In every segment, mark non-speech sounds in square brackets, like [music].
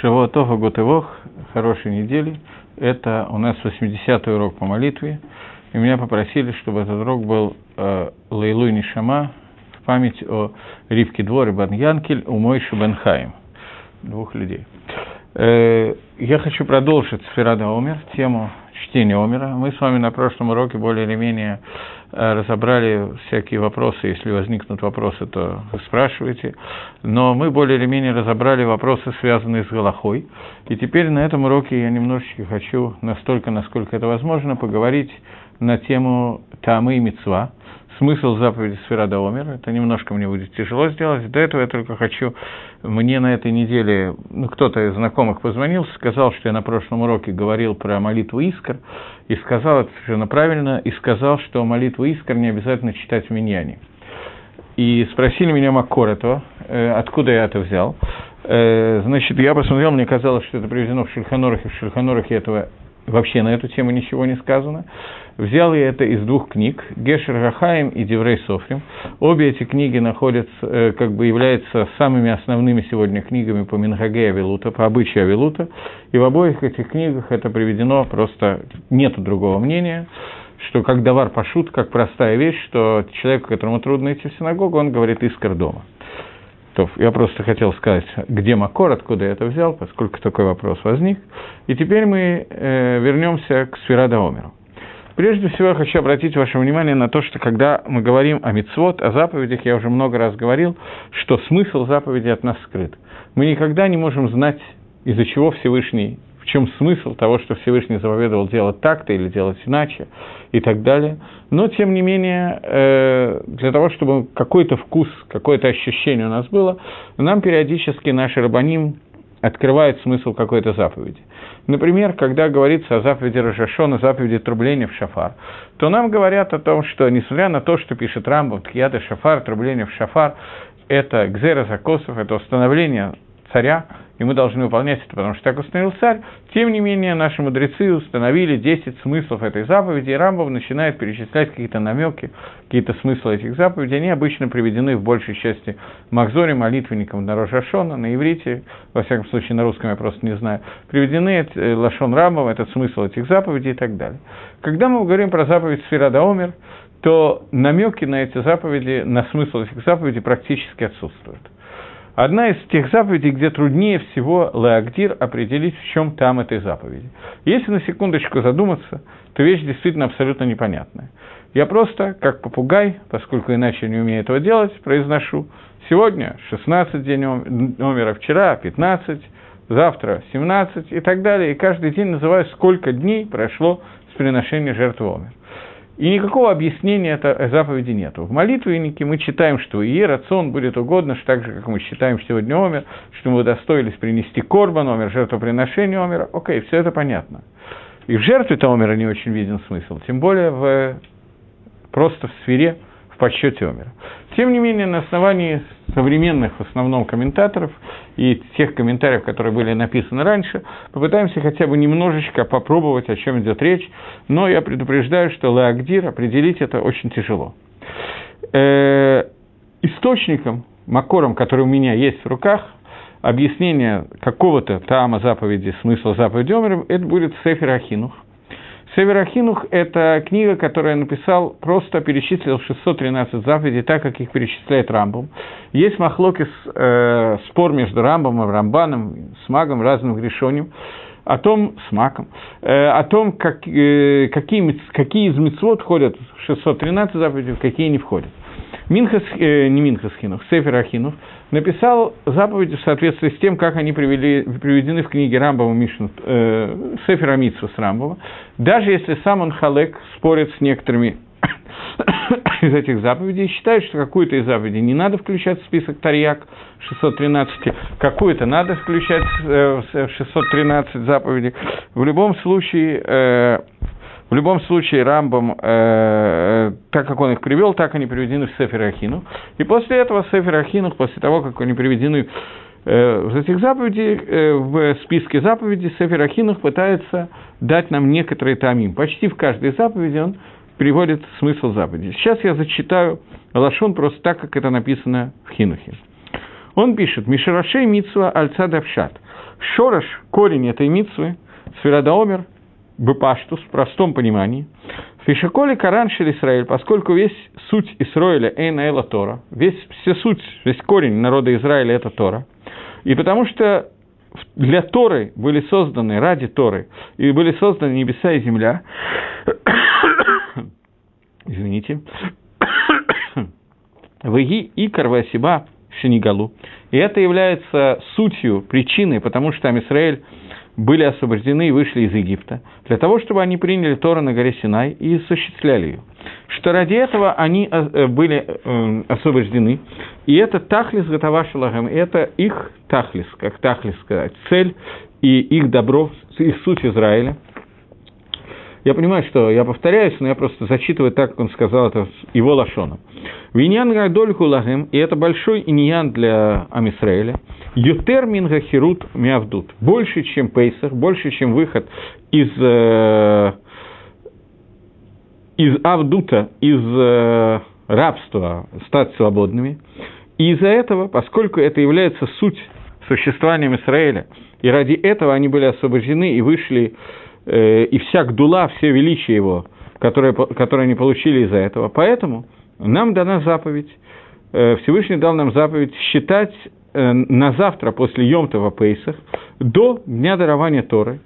Шавуатова Готевох, хорошей недели. Это у нас 80-й урок по молитве. И меня попросили, чтобы этот урок был э, Лейлуй Нишама в память о Ривке Дворе Бан Янкель, у Мойши Бен Хаим. Двух людей. Э, я хочу продолжить Сферада Омер, тему чтения Омера. Мы с вами на прошлом уроке более или менее разобрали всякие вопросы. Если возникнут вопросы, то спрашивайте. Но мы более или менее разобрали вопросы, связанные с Галахой. И теперь на этом уроке я немножечко хочу, настолько, насколько это возможно, поговорить на тему Тамы и Мецва, смысл заповеди Сферада Омер. Это немножко мне будет тяжело сделать. До этого я только хочу... Мне на этой неделе ну, кто-то из знакомых позвонил, сказал, что я на прошлом уроке говорил про молитву Искр, и сказал это совершенно правильно, и сказал, что молитву Искр не обязательно читать в Миньяне. И спросили меня Маккор этого, э, откуда я это взял. Э, значит, я посмотрел, мне казалось, что это приведено в Шульханорах, и в Шульханорах этого вообще на эту тему ничего не сказано. Взял я это из двух книг, Гешер Рахаим и Деврей Софрим. Обе эти книги находятся, э, как бы являются самыми основными сегодня книгами по Минхаге Авилута, по обычаю Авилута. И в обоих этих книгах это приведено, просто нет другого мнения, что как давар пошут, как простая вещь, что человеку, которому трудно идти в синагогу, он говорит искр дома. То я просто хотел сказать, где Макор, откуда я это взял, поскольку такой вопрос возник. И теперь мы э, вернемся к Сферада Омеру. Прежде всего, я хочу обратить ваше внимание на то, что когда мы говорим о мицвод, о заповедях, я уже много раз говорил, что смысл заповеди от нас скрыт. Мы никогда не можем знать, из-за чего Всевышний, чем смысл того, что Всевышний заповедовал делать так-то или делать иначе и так далее. Но, тем не менее, э, для того, чтобы какой-то вкус, какое-то ощущение у нас было, нам периодически наш рабаним открывает смысл какой-то заповеди. Например, когда говорится о заповеди Рожашона, заповеди трубления в шафар, то нам говорят о том, что, несмотря на то, что пишет Рамбам, Тхията шафар, трубление в шафар, это гзера закосов, это установление царя, и мы должны выполнять это, потому что так установил царь. Тем не менее, наши мудрецы установили 10 смыслов этой заповеди, и Рамбов начинает перечислять какие-то намеки, какие-то смыслы этих заповедей. Они обычно приведены в большей части Махзоре, молитвенникам на Рожашона, на иврите, во всяком случае на русском я просто не знаю, приведены э, Лашон Рамбов, этот смысл этих заповедей и так далее. Когда мы говорим про заповедь Сферада Омер, то намеки на эти заповеди, на смысл этих заповедей практически отсутствуют. Одна из тех заповедей, где труднее всего Леагдир определить, в чем там этой заповеди. Если на секундочку задуматься, то вещь действительно абсолютно непонятная. Я просто, как попугай, поскольку иначе не умею этого делать, произношу сегодня 16 день номера, вчера 15, завтра 17 и так далее. И каждый день называю, сколько дней прошло с приношения жертвы омер. И никакого объяснения этой заповеди нет. В молитвеннике мы читаем, что и рацион будет угодно, так же, как мы считаем сегодня омер, что мы удостоились принести корбан омер, жертвоприношение омера. Окей, все это понятно. И в жертве-то омера не очень виден смысл, тем более в, просто в сфере подсчете Омера. Тем не менее, на основании современных, в основном, комментаторов и тех комментариев, которые были написаны раньше, попытаемся хотя бы немножечко попробовать, о чем идет речь, но я предупреждаю, что Леагдир определить это очень тяжело. Э, источником, макором, который у меня есть в руках, объяснение какого-то тама заповеди, смысла заповеди Омера, это будет Сефер Ахинух – Северахинух – это книга, которую я написал, просто перечислил 613 заповедей, так как их перечисляет Рамбом. Есть махлокис, э, спор между Рамбом и Рамбаном, с магом, разным решением, о том, с маком, э, о том, как, э, какие, какие из мецвод входят в 613 заповедей, какие не входят. Минхас, э, не Минхас Хинух, Сефер Ахинух написал заповеди в соответствии с тем, как они привели, приведены в книге Рамбова Мишну, э, Сефер Амитсу с Рамбова, даже если сам он Халек спорит с некоторыми [coughs] из этих заповедей, считает, что какую-то из заповедей не надо включать в список Тарьяк 613, какую-то надо включать э, в 613 заповедей. В любом случае, э, в любом случае, Рамбам, э, так как он их привел, так они приведены в Сефер Ахину. И после этого Сефер Ахину, после того, как они приведены э, в этих заповедей, э, в списке заповедей, Сефер Ахинух пытается дать нам некоторые тамим. Почти в каждой заповеди он приводит смысл заповеди. Сейчас я зачитаю Лашон просто так, как это написано в Хинухе. Он пишет «Мишарашей митсва альца давшат» Шорош, корень этой митсвы, Сферадаомер, Бепаштус, в простом понимании. Фишаколи Коран Исраиль, поскольку весь суть Исраиля Эйна Эла Тора, весь, вся суть, весь корень народа Израиля – это Тора. И потому что для Торы были созданы, ради Торы, и были созданы небеса и земля, [coughs] извините, [coughs] Ваги и Карвасиба Шинигалу. И это является сутью, причиной, потому что там Израиль были освобождены и вышли из Египта, для того, чтобы они приняли Тору на горе Синай и осуществляли ее. Что ради этого они э, были э, освобождены, и это тахлис шалагам, и это их тахлис, как тахлис сказать, цель и их добро, их суть Израиля – я понимаю, что я повторяюсь, но я просто зачитываю так, как он сказал это его лошоном. Виньян гадоль лагем, и это большой иньян для Амисраэля. Ютер минга хирут мявдут. Больше, чем Пейсах, больше, чем выход из, э, из Авдута, из э, рабства, стать свободными. И из-за этого, поскольку это является суть существования Израиля, и ради этого они были освобождены и вышли и вся гдула, все величие его, которое, которое они получили из-за этого. Поэтому нам дана заповедь, э, Всевышний дал нам заповедь считать э, на завтра после Йомтова Пейсах до дня дарования Торы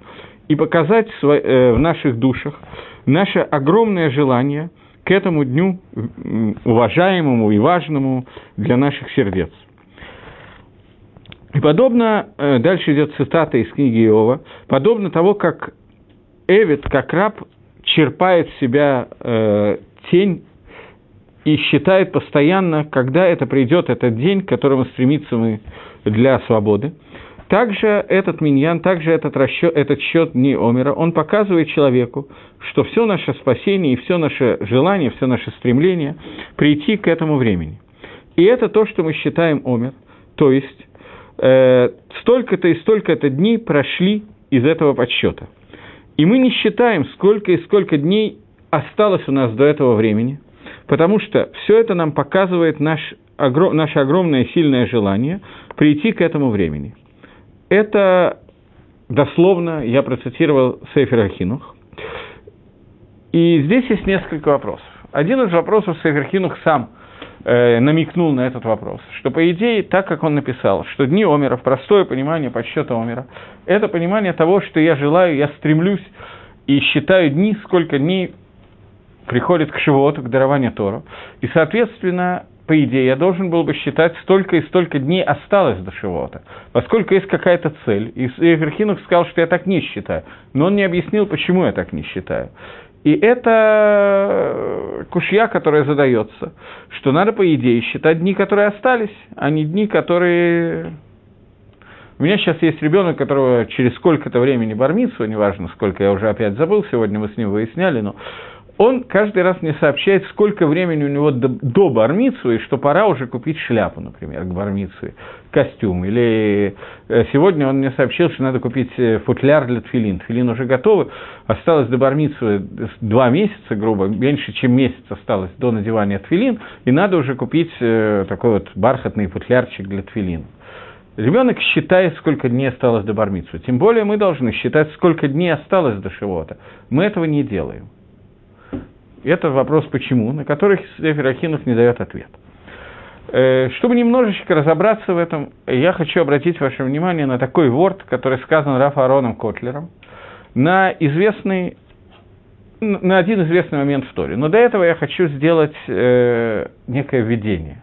и показать в наших душах наше огромное желание к этому дню уважаемому и важному для наших сердец. И подобно, дальше идет цитата из книги Иова, подобно того, как Эвид, как раб, черпает в себя э, тень и считает постоянно, когда это придет этот день, к которому стремится мы для свободы. Также этот миньян, также этот, расчет, этот счет дни Омера, он показывает человеку, что все наше спасение и все наше желание, все наше стремление прийти к этому времени. И это то, что мы считаем Омер, то есть э, столько-то и столько-то дней прошли из этого подсчета – и мы не считаем, сколько и сколько дней осталось у нас до этого времени, потому что все это нам показывает наш, огром, наше огромное сильное желание прийти к этому времени. Это дословно, я процитировал Сейфер Ахинух. И здесь есть несколько вопросов. Один из вопросов Сейфер Хинух сам – э, намекнул на этот вопрос, что, по идее, так как он написал, что дни Омера, простое понимание подсчета Омера, это понимание того, что я желаю, я стремлюсь и считаю дни, сколько дней приходит к Шивоту, к дарованию Тору. И, соответственно, по идее, я должен был бы считать, столько и столько дней осталось до Шивота, поскольку есть какая-то цель. И Эверхинов сказал, что я так не считаю, но он не объяснил, почему я так не считаю. И это кушья, которая задается, что надо, по идее, считать дни, которые остались, а не дни, которые... У меня сейчас есть ребенок, которого через сколько-то времени бармицу, неважно, сколько я уже опять забыл, сегодня мы с ним выясняли, но он каждый раз мне сообщает, сколько времени у него до, до бармицу, и что пора уже купить шляпу, например, к бармицу, костюм. Или э, сегодня он мне сообщил, что надо купить э, футляр для тфилин. Тфилин уже готовы, осталось до бармицу два месяца, грубо, меньше, чем месяц осталось до надевания тфилин, и надо уже купить э, такой вот бархатный футлярчик для тфилин. Ребенок считает, сколько дней осталось до бармицу. Тем более мы должны считать, сколько дней осталось до шивота. Мы этого не делаем. Это вопрос «почему?», на который Сефер Ахинов не дает ответ. Э, чтобы немножечко разобраться в этом, я хочу обратить ваше внимание на такой ворд, который сказан Рафа Ароном Котлером, на известный на один известный момент в Торе. Но до этого я хочу сделать э, некое введение.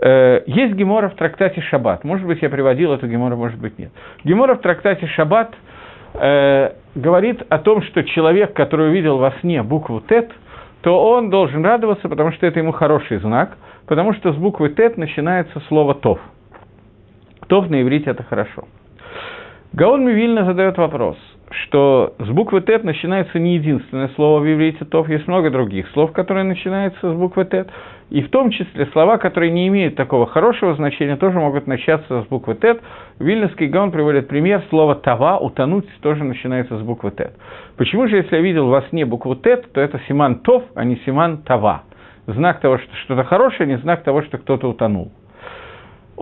Э, есть гемора в трактате Шаббат. Может быть, я приводил эту гемору, может быть, нет. Гемора в трактате Шаббат э, говорит о том, что человек, который увидел во сне букву Тет – то он должен радоваться, потому что это ему хороший знак, потому что с буквы «тет» начинается слово «тов». «Тов» на иврите – это хорошо. Гаон Мивильна задает вопрос, что с буквы «тет» начинается не единственное слово в иврите «тов», есть много других слов, которые начинаются с буквы «тет», и в том числе слова, которые не имеют такого хорошего значения, тоже могут начаться с буквы «тет». Вильнюсский Гаон приводит пример, слово «тава», «утонуть» тоже начинается с буквы «тет». Почему же, если я видел во сне букву «тет», то это симан «тов», а не симан «тава»? Знак того, что что-то хорошее, не знак того, что кто-то утонул.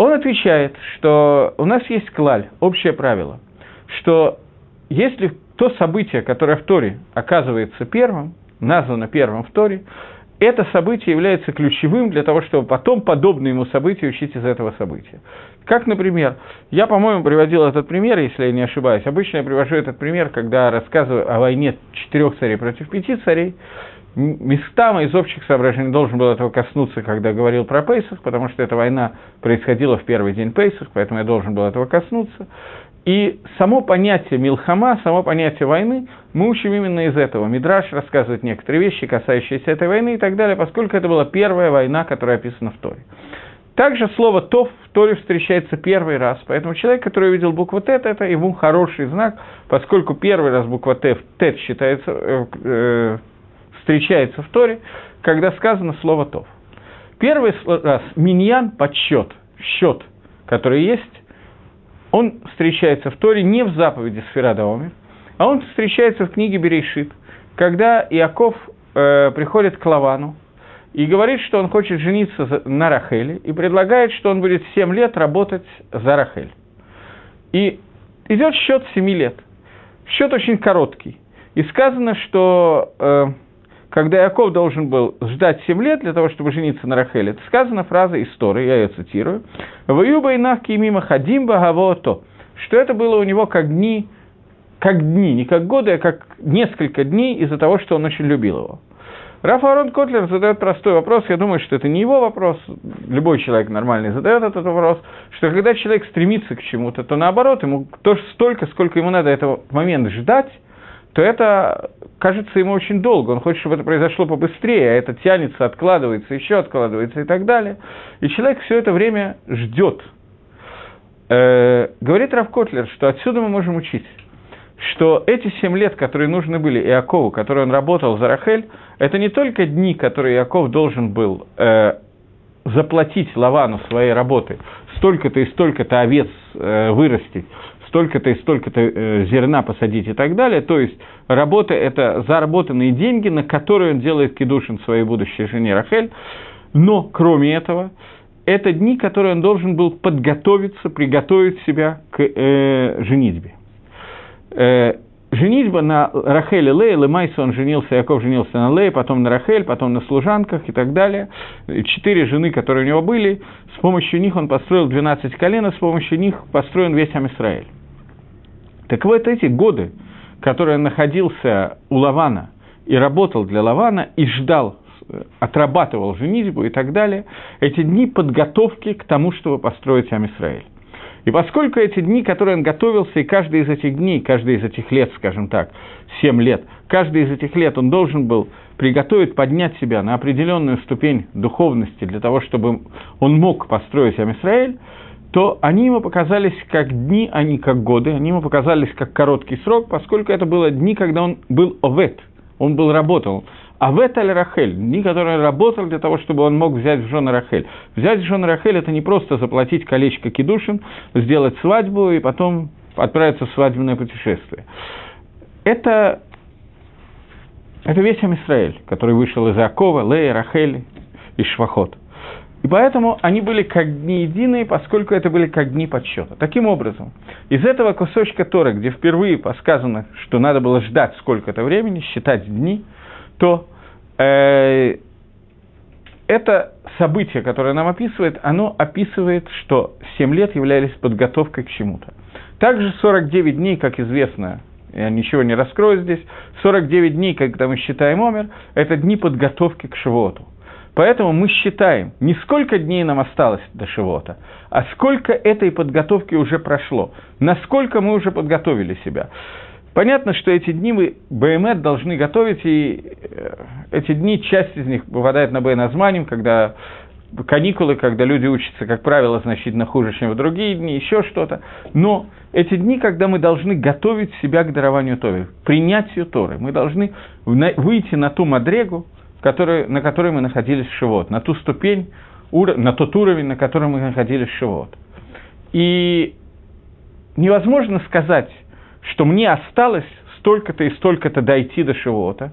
Он отвечает, что у нас есть клаль, общее правило, что если то событие, которое в Торе оказывается первым, названо первым в Торе, это событие является ключевым для того, чтобы потом подобные ему события учить из этого события. Как, например, я, по-моему, приводил этот пример, если я не ошибаюсь. Обычно я привожу этот пример, когда рассказываю о войне четырех царей против пяти царей. Местами из общих соображений должен был этого коснуться, когда говорил про Пейсах, потому что эта война происходила в первый день Пейсах, поэтому я должен был этого коснуться. И само понятие Милхама, само понятие войны мы учим именно из этого. Мидраш рассказывает некоторые вещи, касающиеся этой войны и так далее, поскольку это была первая война, которая описана в Торе. Также слово «тов» в Торе встречается первый раз, поэтому человек, который увидел букву «тет», это ему хороший знак, поскольку первый раз буква «тет» «тет» считается, э, э, встречается в Торе, когда сказано слово «тов». Первый раз «миньян» – подсчет, счет, который есть, он встречается в Торе не в заповеди Сферада Омер, а он встречается в книге Берейшит, когда Иаков э, приходит к Лавану и говорит, что он хочет жениться на Рахеле, и предлагает, что он будет 7 лет работать за Рахель. И идет счет 7 лет. Счет очень короткий. И сказано, что э, когда Яков должен был ждать 7 лет для того, чтобы жениться на Рахеле, это сказана фраза из Торы, я ее цитирую, «Ваюба инахки мимо хадим то», что это было у него как дни, как дни, не как годы, а как несколько дней из-за того, что он очень любил его. Раф Арон Котлер задает простой вопрос, я думаю, что это не его вопрос, любой человек нормальный задает этот вопрос, что когда человек стремится к чему-то, то наоборот, ему тоже столько, сколько ему надо этого момента ждать, то это кажется ему очень долго. Он хочет, чтобы это произошло побыстрее, а это тянется, откладывается, еще откладывается и так далее. И человек все это время ждет. Э, говорит Раф Котлер, что отсюда мы можем учить, что эти семь лет, которые нужны были Иакову, которые он работал за Рахель, это не только дни, которые Иаков должен был э, заплатить Лавану своей работы, столько-то и столько-то овец э, вырастить, столько-то и столько-то э, зерна посадить и так далее. То есть работа – это заработанные деньги, на которые он делает кедушин своей будущей жене Рахель. Но, кроме этого, это дни, которые он должен был подготовиться, приготовить себя к э, женитьбе. Э, женитьба на Рахеле Лее, Лемайса он женился, Яков женился на Лее, потом на Рахель, потом на служанках и так далее. Четыре жены, которые у него были, с помощью них он построил 12 колен, и с помощью них построен весь Амисраэль. Так вот эти годы, которые находился у Лавана и работал для Лавана, и ждал, отрабатывал женитьбу и так далее, эти дни подготовки к тому, чтобы построить Амисраэль. И поскольку эти дни, которые он готовился, и каждый из этих дней, каждый из этих лет, скажем так, 7 лет, каждый из этих лет он должен был приготовить, поднять себя на определенную ступень духовности для того, чтобы он мог построить Амисраэль, то они ему показались как дни, а не как годы, они ему показались как короткий срок, поскольку это было дни, когда он был овет, он был работал. Авет аль Рахель, дни, которые работал для того, чтобы он мог взять в жены Рахель. Взять в жены Рахель – это не просто заплатить колечко кедушин, сделать свадьбу и потом отправиться в свадебное путешествие. Это, это весь Амисраэль, который вышел из Акова, Лея, Рахель и Швахот. И поэтому они были как дни единые, поскольку это были как дни подсчета. Таким образом, из этого кусочка Торы, где впервые подсказано, что надо было ждать сколько-то времени, считать дни, то э, это событие, которое нам описывает, оно описывает, что 7 лет являлись подготовкой к чему-то. Также 49 дней, как известно, я ничего не раскрою здесь, 49 дней, когда мы считаем Омер, это дни подготовки к Шивоту. Поэтому мы считаем, не сколько дней нам осталось до Шивота, а сколько этой подготовки уже прошло, насколько мы уже подготовили себя. Понятно, что эти дни мы БМЭ должны готовить, и э, эти дни, часть из них попадает на Бейназманим, когда каникулы, когда люди учатся, как правило, значительно хуже, чем в другие дни, еще что-то. Но эти дни, когда мы должны готовить себя к дарованию Торы, принятию Торы, мы должны выйти на ту мадрегу, который, на которой мы находились в Шивот, на ту ступень, на тот уровень, на котором мы находились в Шивот. И невозможно сказать, что мне осталось столько-то и столько-то дойти до Шивота.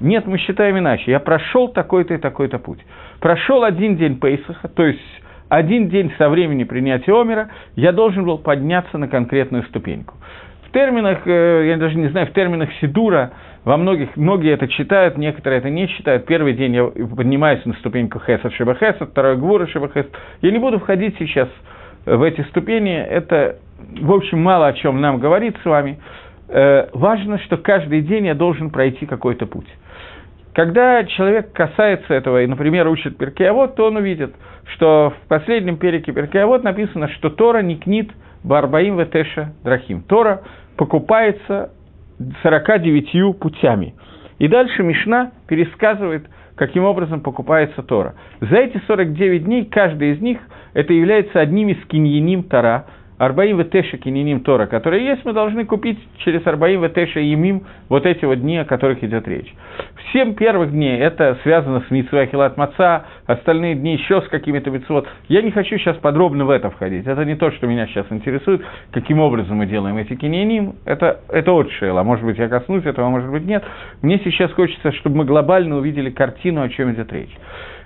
Нет, мы считаем иначе. Я прошел такой-то и такой-то путь. Прошел один день Пейсаха, то есть один день со времени принятия Омера я должен был подняться на конкретную ступеньку. Терминах, э, я даже не знаю, в терминах Сидура, во многих, многие это читают, некоторые это не читают. Первый день я поднимаюсь на ступеньку Хесад Шиба Хесад, второй Гвура Шиба Хесад. Я не буду входить сейчас в эти ступени, это, в общем, мало о чем нам говорит с вами. Э, важно, что каждый день я должен пройти какой-то путь. Когда человек касается этого и, например, учит Перкеавод, то он увидит, что в последнем переке Перкеавод написано, что Тора не книт Барбаим Ветеша Драхим. Тора покупается 49 путями. И дальше Мишна пересказывает, каким образом покупается Тора. За эти 49 дней, каждый из них, это является одним из киньяним Тора, Арбаим Ветеша Кининим Тора, которые есть, мы должны купить через Арбаим Ветеша Емим вот эти вот дни, о которых идет речь. В семь первых дней это связано с Митсвой Ахилат Маца, остальные дни еще с какими-то митцвот. Я не хочу сейчас подробно в это входить. Это не то, что меня сейчас интересует, каким образом мы делаем эти кининим. Это, это от Шейла. Может быть, я коснусь этого, может быть, нет. Мне сейчас хочется, чтобы мы глобально увидели картину, о чем идет речь.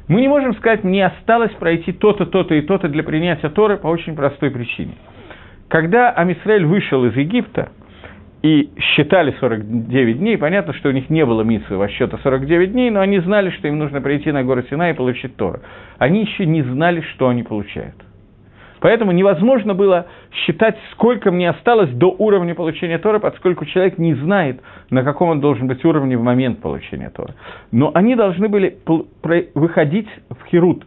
Мы не можем сказать, мне осталось пройти то-то, то-то и то-то для принятия Торы по очень простой причине – когда Амисраэль вышел из Египта, и считали 49 дней, понятно, что у них не было митсвы во счета 49 дней, но они знали, что им нужно прийти на гору Сина и получить Тора. Они еще не знали, что они получают. Поэтому невозможно было считать, сколько мне осталось до уровня получения Тора, поскольку человек не знает, на каком он должен быть уровне в момент получения Тора. Но они должны были выходить в Херут,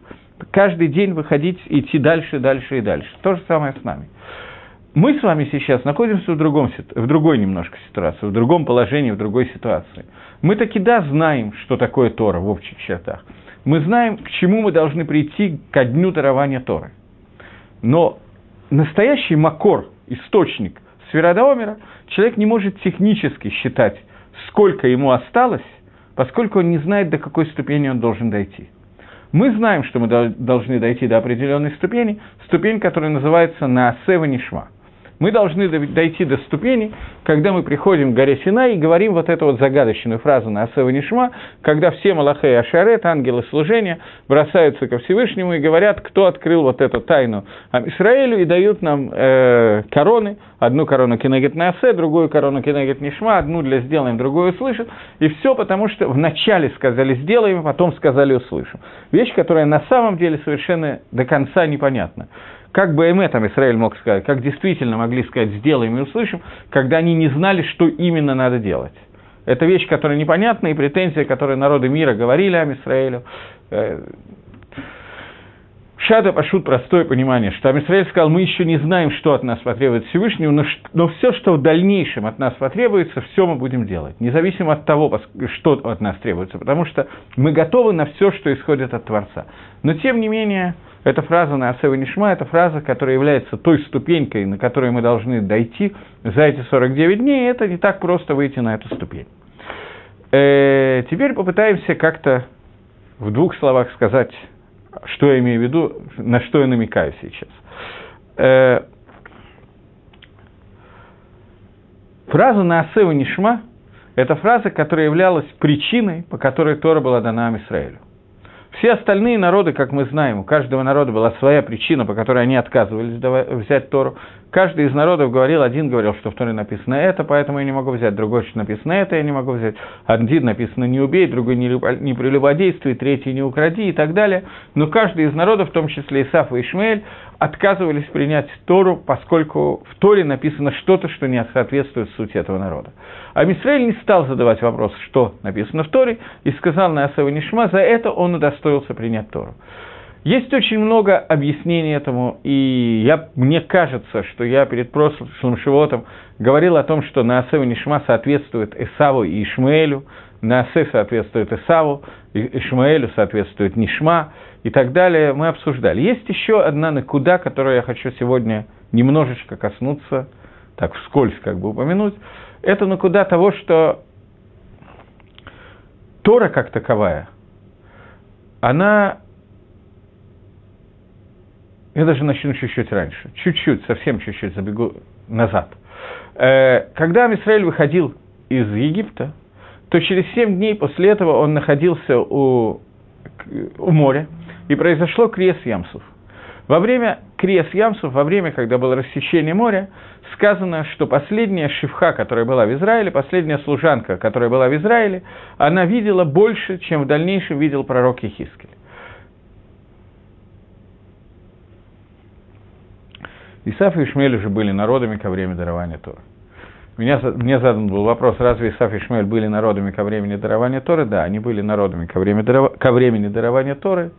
каждый день выходить, идти дальше, дальше и дальше. То же самое с нами. Мы с вами сейчас находимся в, другом, в другой немножко ситуации, в другом положении, в другой ситуации. Мы таки да знаем, что такое Тора в общих чертах. Мы знаем, к чему мы должны прийти ко дню дарования Торы. Но настоящий макор, источник Сферадаомера, человек не может технически считать, сколько ему осталось, поскольку он не знает, до какой ступени он должен дойти. Мы знаем, что мы должны дойти до определенной ступени, ступень, которая называется Наасева Нишма – мы должны дойти до ступени, когда мы приходим к горе Синай и говорим вот эту вот загадочную фразу на Асева Нишма, когда все Малахе и Ашарет, ангелы служения, бросаются ко Всевышнему и говорят, кто открыл вот эту тайну Израилю, и дают нам э, короны, одну корону Кенегет Наасе, другую корону Кенегет Нишма, одну для сделаем, другую услышим, и все потому, что вначале сказали сделаем, а потом сказали услышим. Вещь, которая на самом деле совершенно до конца непонятна как бы там Израиль мог сказать, как действительно могли сказать «сделаем и услышим», когда они не знали, что именно надо делать. Это вещь, которая непонятна, и претензия, которые народы мира говорили о Израилю. Э, Шада пошут простое понимание, что Амисраэль сказал, мы еще не знаем, что от нас потребует Всевышнего, но, но все, что в дальнейшем от нас потребуется, все мы будем делать, независимо от того, что от нас требуется, потому что мы готовы на все, что исходит от Творца. Но тем не менее, эта фраза на Асева Нишма – это фраза, которая является той ступенькой, на которой мы должны дойти за эти 49 дней, и это не так просто выйти на эту ступень. Э, теперь попытаемся как-то в двух словах сказать, что я имею в виду, на что я намекаю сейчас. Э, фраза на Асева Нишма – это фраза, которая являлась причиной, по которой Тора была дана Израилю. Все остальные народы, как мы знаем, у каждого народа была своя причина, по которой они отказывались взять Тору. Каждый из народов говорил, один говорил, что в Торе написано это, поэтому я не могу взять, другой, что написано это, я не могу взять. Один написано «не убей», другой «не, не прелюбодействуй», третий «не укради» и так далее. Но каждый из народов, в том числе Исаф и Ишмаэль, отказывались принять Тору, поскольку в Торе написано что-то, что не соответствует сути этого народа. А Мисраэль не стал задавать вопрос, что написано в Торе, и сказал на Асава Нишма, за это он удостоился принять Тору. Есть очень много объяснений этому, и я, мне кажется, что я перед прошлым Шивотом говорил о том, что Наасева Нишма соответствует Исаву и Ишмаэлю, Наасе соответствует Исаву, Ишмаэлю соответствует Нишма, и так далее, мы обсуждали. Есть еще одна накуда, которую я хочу сегодня немножечко коснуться, так вскользь как бы упомянуть. Это накуда того, что Тора как таковая, она... Я даже начну чуть-чуть раньше, чуть-чуть, совсем чуть-чуть забегу назад. Э, когда Амисраэль выходил из Египта, то через семь дней после этого он находился у, у моря, и произошло крес Ямсов. Во время Криес Ямсов, во время, когда было рассечение моря, сказано, что последняя шифха, которая была в Израиле, последняя служанка, которая была в Израиле, она видела больше, чем в дальнейшем видел пророк Ехискель. Исаф и Ишмель уже были народами ко времени дарования Тора. Меня, мне задан был вопрос, разве Исаф и Ишмель были народами ко времени дарования Торы? Да, они были народами ко времени, ко времени дарования Торы,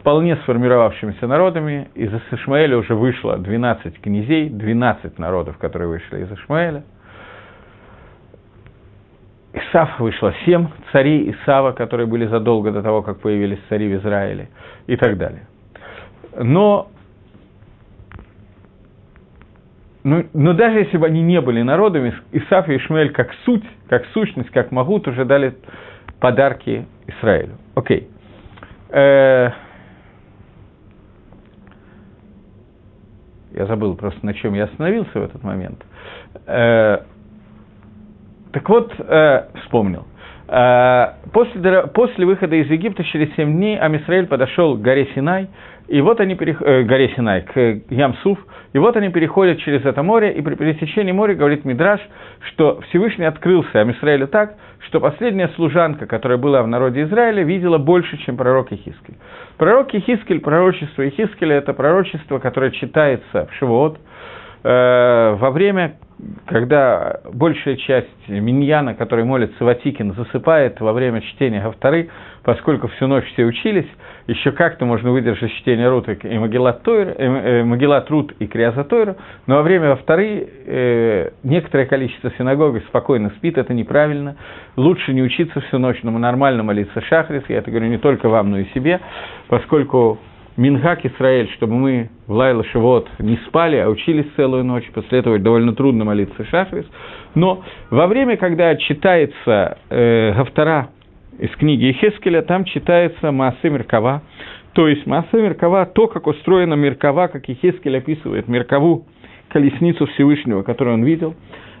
вполне сформировавшимися народами. Из Ишмаэля уже вышло 12 князей, 12 народов, которые вышли из Ишмаэля. Исав вышло 7 царей Исава, которые были задолго до того, как появились цари в Израиле и так далее. Но но, но даже если бы они не были народами, Исаф и Ишмаэль как суть, как сущность, как могут, уже дали подарки Израилю. Окей. Э, я забыл просто, на чем я остановился в этот момент. Э, так вот, э, вспомнил. После, после выхода из Египта через семь дней Амисраэль подошел к горе Синай, и вот они перех... э, горе Синай, к Ямсуф, и вот они переходят через это море, и при пересечении моря, говорит Мидраш, что Всевышний открылся Амисраилю так, что последняя служанка, которая была в народе Израиля, видела больше, чем пророк Ихискель. Пророк Ихискель, пророчество Ихискеля – это пророчество, которое читается в Шивот, э, во время когда большая часть миньяна, который молится Ватикин, засыпает во время чтения Гавтары, поскольку всю ночь все учились, еще как-то можно выдержать чтение Рут и Магеллат, э, э, Рут и Криаза Тойру, но во время Гавтары э, некоторое количество синагог спокойно спит, это неправильно. Лучше не учиться всю ночь, но нормально молиться Шахрис, я это говорю не только вам, но и себе, поскольку Мингак Исраэль, чтобы мы в Лайла Шивот не спали, а учились целую ночь, после этого довольно трудно молиться Шахрис. Но во время, когда читается э, Гавтара из книги Ехескеля, там читается Маасе Меркава, то есть Маасе Меркава, то, как устроена Меркава, как Ехескель описывает Меркову, колесницу Всевышнего, которую он видел.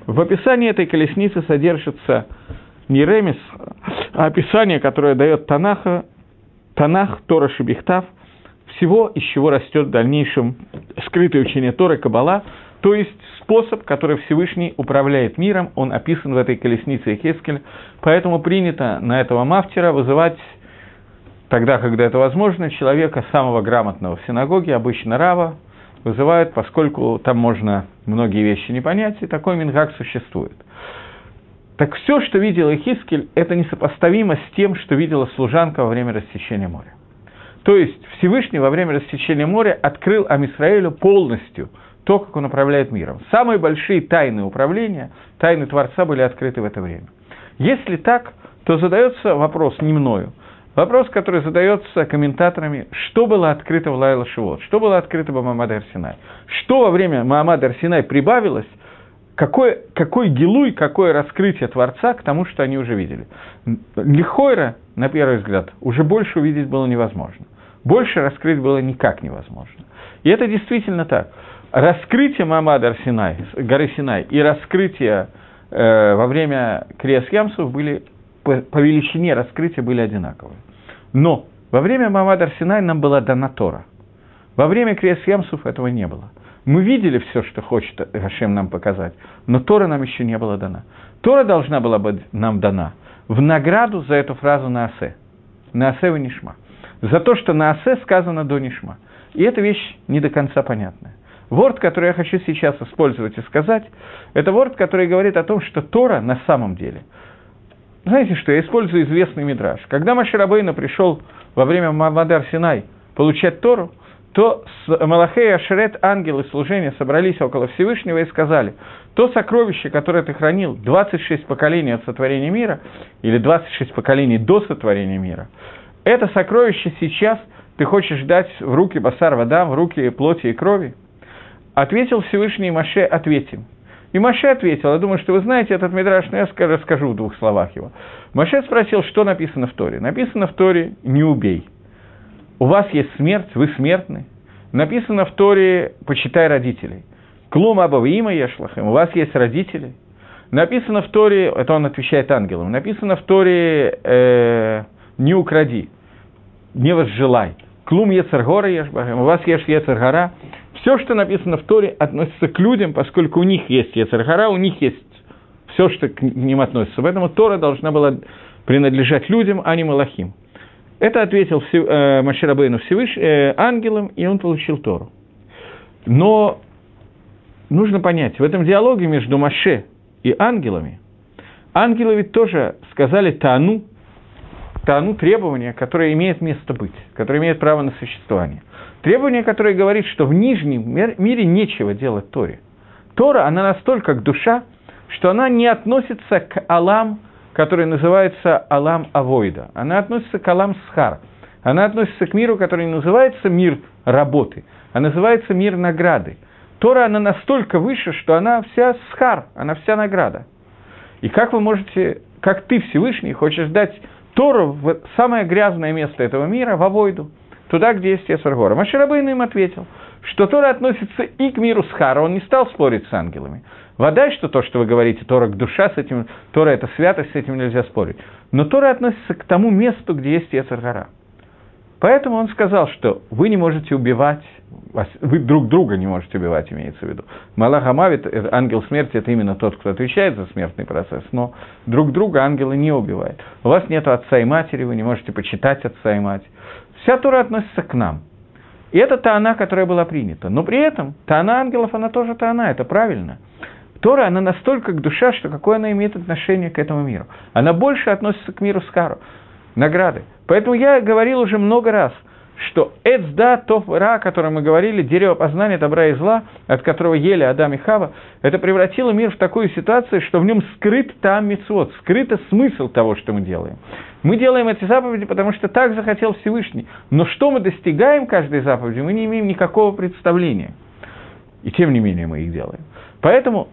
В описании этой колесницы содержится не ремес, а описание, которое дает Танаха, Танах, Тора Шибихтав – всего, из чего растет в дальнейшем скрытое учение Торы Кабала, то есть способ, который Всевышний управляет миром, он описан в этой колеснице Хескель, поэтому принято на этого мафтера вызывать тогда, когда это возможно, человека самого грамотного в синагоге, обычно Рава, вызывают, поскольку там можно многие вещи не понять, и такой мингак существует. Так все, что видел Ихискель, это несопоставимо с тем, что видела служанка во время рассечения моря. То есть Всевышний во время рассечения моря открыл Амисраэлю полностью то, как он управляет миром. Самые большие тайны управления, тайны Творца были открыты в это время. Если так, то задается вопрос не мною, вопрос, который задается комментаторами, что было открыто в Лайла Шивот, что было открыто в Мамад Арсинай, что во время Мамад Арсинай прибавилось, какой, какой гилуй, какое раскрытие Творца к тому, что они уже видели. Лихойра, на первый взгляд, уже больше увидеть было невозможно. Больше раскрыть было никак невозможно. И это действительно так. Раскрытие Мамада Синай, горы Синай и раскрытие э, во время Криас Ямсов были по, по величине раскрытия были одинаковые. Но во время Мамада Синай нам была дана Тора. Во время Криас Ямсов этого не было. Мы видели все, что хочет Гашем нам показать, но Тора нам еще не была дана. Тора должна была быть нам дана в награду за эту фразу Наасе. Наасе Нишма. За то, что Наасе сказано до Нишма. И эта вещь не до конца понятная. Ворд, который я хочу сейчас использовать и сказать, это ворд, который говорит о том, что Тора на самом деле. Знаете что, я использую известный мидраж. Когда Маширабейна пришел во время Мамадар Синай получать Тору, то Малахей Ашерет, ангелы служения, собрались около Всевышнего и сказали, то сокровище, которое ты хранил 26 поколений от сотворения мира, или 26 поколений до сотворения мира, это сокровище сейчас ты хочешь дать в руки Басар вода, в руки плоти и крови? Ответил Всевышний Маше, ответим. И Маше ответил, я думаю, что вы знаете этот мидраш, но я расскажу в двух словах его. Маше спросил, что написано в Торе. Написано в Торе «не убей» у вас есть смерть, вы смертны. Написано в Торе «почитай родителей». Клум Аба има Ешлахем, у вас есть родители. Написано в Торе, это он отвечает ангелам, написано в Торе э, «не укради», «не возжелай». клум Ецергора Ешбахем, у вас есть Ецергора. Все, что написано в Торе, относится к людям, поскольку у них есть Ецергора, у них есть все, что к ним относится. Поэтому Тора должна была принадлежать людям, а не Малахим. Это ответил э, Маширабейну Всевыш, э, ангелам, и он получил Тору. Но нужно понять, в этом диалоге между Маше и ангелами, ангелы ведь тоже сказали Тану, Тану требование, которое имеет место быть, которое имеет право на существование. Требование, которое говорит, что в нижнем мире нечего делать Торе. Тора, она настолько как душа, что она не относится к Алам, который называется Алам Авойда. Она относится к Алам Схар. Она относится к миру, который не называется мир работы, а называется мир награды. Тора, она настолько выше, что она вся схар, она вся награда. И как вы можете, как ты, Всевышний, хочешь дать Тору в самое грязное место этого мира, в Авойду, туда, где есть Есаргора. Маширабейн им ответил, что Тора относится и к миру Схара, он не стал спорить с ангелами. Вода, что то, что вы говорите, Тора к душа, с этим, Тора это святость, с этим нельзя спорить. Но Тора относится к тому месту, где есть Ецаргара. Поэтому он сказал, что вы не можете убивать, вы друг друга не можете убивать, имеется в виду. Малах Амавит, ангел смерти, это именно тот, кто отвечает за смертный процесс, но друг друга ангелы не убивают. У вас нет отца и матери, вы не можете почитать отца и мать. Вся Тора относится к нам. И это та она, которая была принята. Но при этом та она ангелов, она тоже та она, это правильно. Тора, она настолько к душа, что какое она имеет отношение к этому миру. Она больше относится к миру Скару, награды. Поэтому я говорил уже много раз, что Эцда, Тоф, Ра, о котором мы говорили, дерево познания добра и зла, от которого ели Адам и Хава, это превратило мир в такую ситуацию, что в нем скрыт там мецвод, скрыт смысл того, что мы делаем. Мы делаем эти заповеди, потому что так захотел Всевышний. Но что мы достигаем каждой заповеди, мы не имеем никакого представления. И тем не менее мы их делаем. Поэтому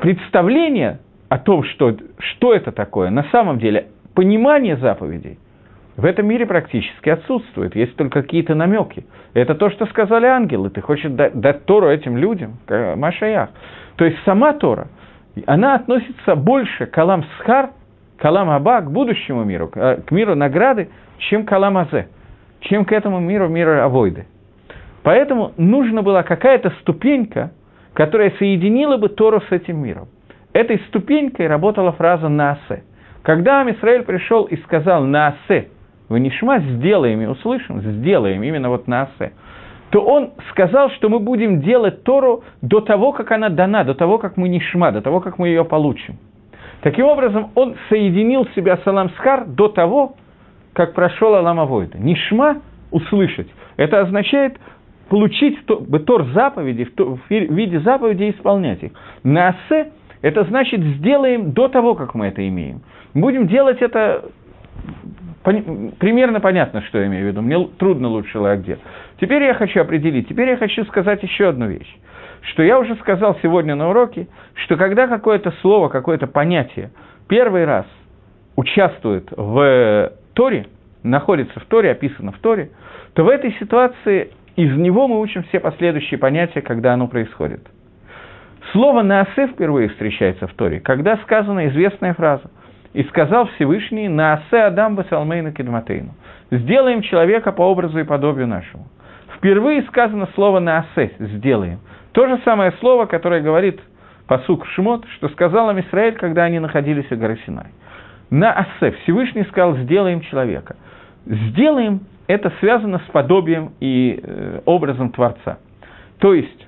представление о том, что, что это такое, на самом деле понимание заповедей в этом мире практически отсутствует, есть только какие-то намеки. Это то, что сказали ангелы, ты хочешь дать, дать Тору этим людям, Машаях. То есть сама Тора, она относится больше к Алам Схар, к Алам Аба, к будущему миру, к миру награды, чем к Алам Азе, чем к этому миру, миру Авойды. Поэтому нужна была какая-то ступенька, которая соединила бы Тору с этим миром. Этой ступенькой работала фраза «наасе». Когда Амисраэль пришел и сказал «наасе», «ванишма», «сделаем» и услышим, «сделаем», именно вот «наасе», то он сказал, что мы будем делать Тору до того, как она дана, до того, как мы нишма, до того, как мы ее получим. Таким образом, он соединил себя с Аламсхар до того, как прошел Алам Авойда. Нишма – услышать. Это означает получить Тор заповеди, в виде заповедей исполнять их. Наасе – это значит сделаем до того, как мы это имеем. Будем делать это примерно понятно, что я имею в виду. Мне трудно лучше где. Теперь я хочу определить, теперь я хочу сказать еще одну вещь. Что я уже сказал сегодня на уроке, что когда какое-то слово, какое-то понятие первый раз участвует в Торе, находится в Торе, описано в Торе, то в этой ситуации из него мы учим все последующие понятия, когда оно происходит. Слово «наасе» впервые встречается в Торе, когда сказана известная фраза «И сказал Всевышний «Наасе Адам Басалмейну Кедматейну» «Сделаем человека по образу и подобию нашему». Впервые сказано слово «наасе» «сделаем». То же самое слово, которое говорит посук Шмот, что сказал им Израиль, когда они находились у горы Синай. «Наасе» Всевышний сказал «сделаем человека». «Сделаем» это связано с подобием и э, образом Творца. То есть,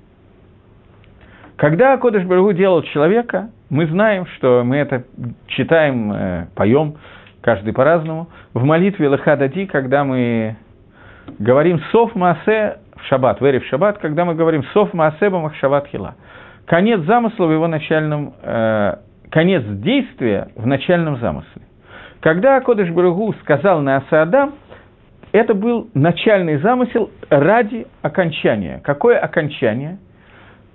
когда Акодыш Барагу делал человека, мы знаем, что мы это читаем, э, поем, каждый по-разному. В молитве Лахадади, когда мы говорим «Сов Маасе» в шаббат, в в шаббат, когда мы говорим «Сов Маасе Бамах Шаббат Хила». Конец замысла в его начальном, э, конец действия в начальном замысле. Когда Акодыш Барагу сказал на Адам, это был начальный замысел ради окончания. Какое окончание?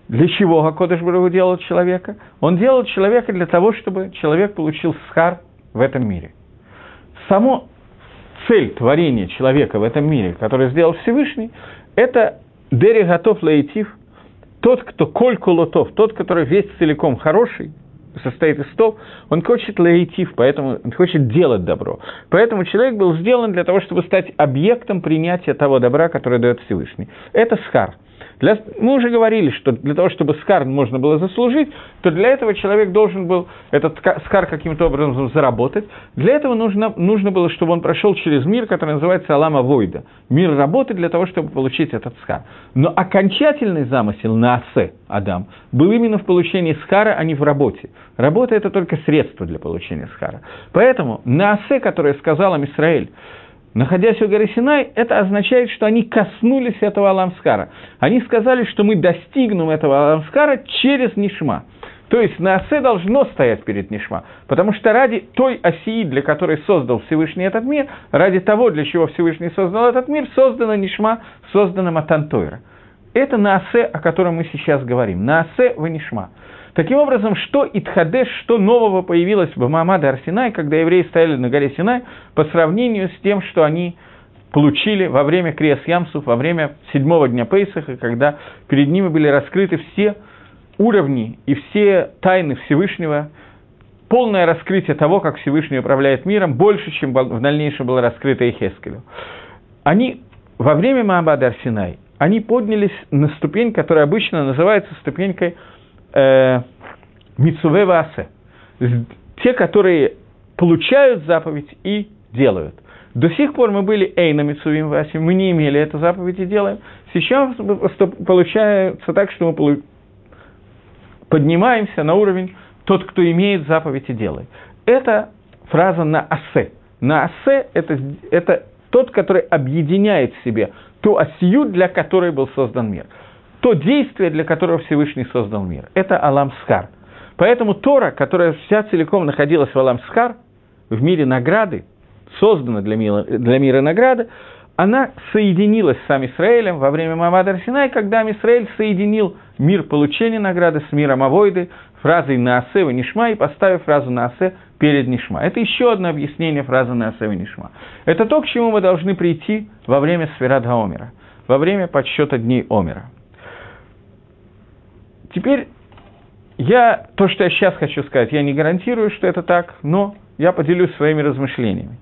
Для чего Гакодыш Барагу делал человека? Он делал человека для того, чтобы человек получил схар в этом мире. Само цель творения человека в этом мире, который сделал Всевышний, это Дери готов лаитив, тот, кто коль кулотов, тот, который весь целиком хороший, состоит из стов, он хочет лейтив, поэтому он хочет делать добро. Поэтому человек был сделан для того, чтобы стать объектом принятия того добра, которое дает Всевышний. Это схар – для, мы уже говорили, что для того, чтобы скар можно было заслужить, то для этого человек должен был этот скар каким-то образом заработать. Для этого нужно, нужно было, чтобы он прошел через мир, который называется Алама Войда. Мир работы для того, чтобы получить этот скар. Но окончательный замысел на Асе, Адам, был именно в получении скара, а не в работе. Работа – это только средство для получения скара. Поэтому на Асе, которое сказал им Израиль, находясь у горы Синай, это означает, что они коснулись этого Аламскара. Они сказали, что мы достигнем этого Аламскара через Нишма. То есть Наасе должно стоять перед Нишма, потому что ради той оси, для которой создал Всевышний этот мир, ради того, для чего Всевышний создал этот мир, создана Нишма, создана Матантойра. Это Наасе, о котором мы сейчас говорим. Наасе в Нишма. Таким образом, что Итхадеш, что нового появилось в Мамаде Арсинай, когда евреи стояли на горе Синай, по сравнению с тем, что они получили во время Криас Ямсов, во время седьмого дня Пейсаха, когда перед ними были раскрыты все уровни и все тайны Всевышнего, полное раскрытие того, как Всевышний управляет миром, больше, чем в дальнейшем было раскрыто Эхескелю. Они во время Маабада Арсинай, они поднялись на ступень, которая обычно называется ступенькой э, Васе. Те, которые получают заповедь и делают. До сих пор мы были Эйна Мицувим Васе, мы не имели эту заповедь и делаем. Сейчас получается так, что мы поднимаемся на уровень тот, кто имеет заповедь и делает. Это фраза на асе. На асе это, это тот, который объединяет в себе ту осью, для которой был создан мир то действие, для которого Всевышний создал мир. Это Аламсхар. Поэтому Тора, которая вся целиком находилась в Аламсхар, в мире награды, создана для мира, для мира награды, она соединилась с сам Израилем во время Мамада Арсинай, когда Израиль соединил мир получения награды с миром Авойды, фразой Наасе в Нишма и поставив фразу Наасе перед Нишма. Это еще одно объяснение фразы Наасе в Нишма. Это то, к чему мы должны прийти во время Сферат Гаомера, во время подсчета дней Омера. Теперь я, то, что я сейчас хочу сказать, я не гарантирую, что это так, но я поделюсь своими размышлениями.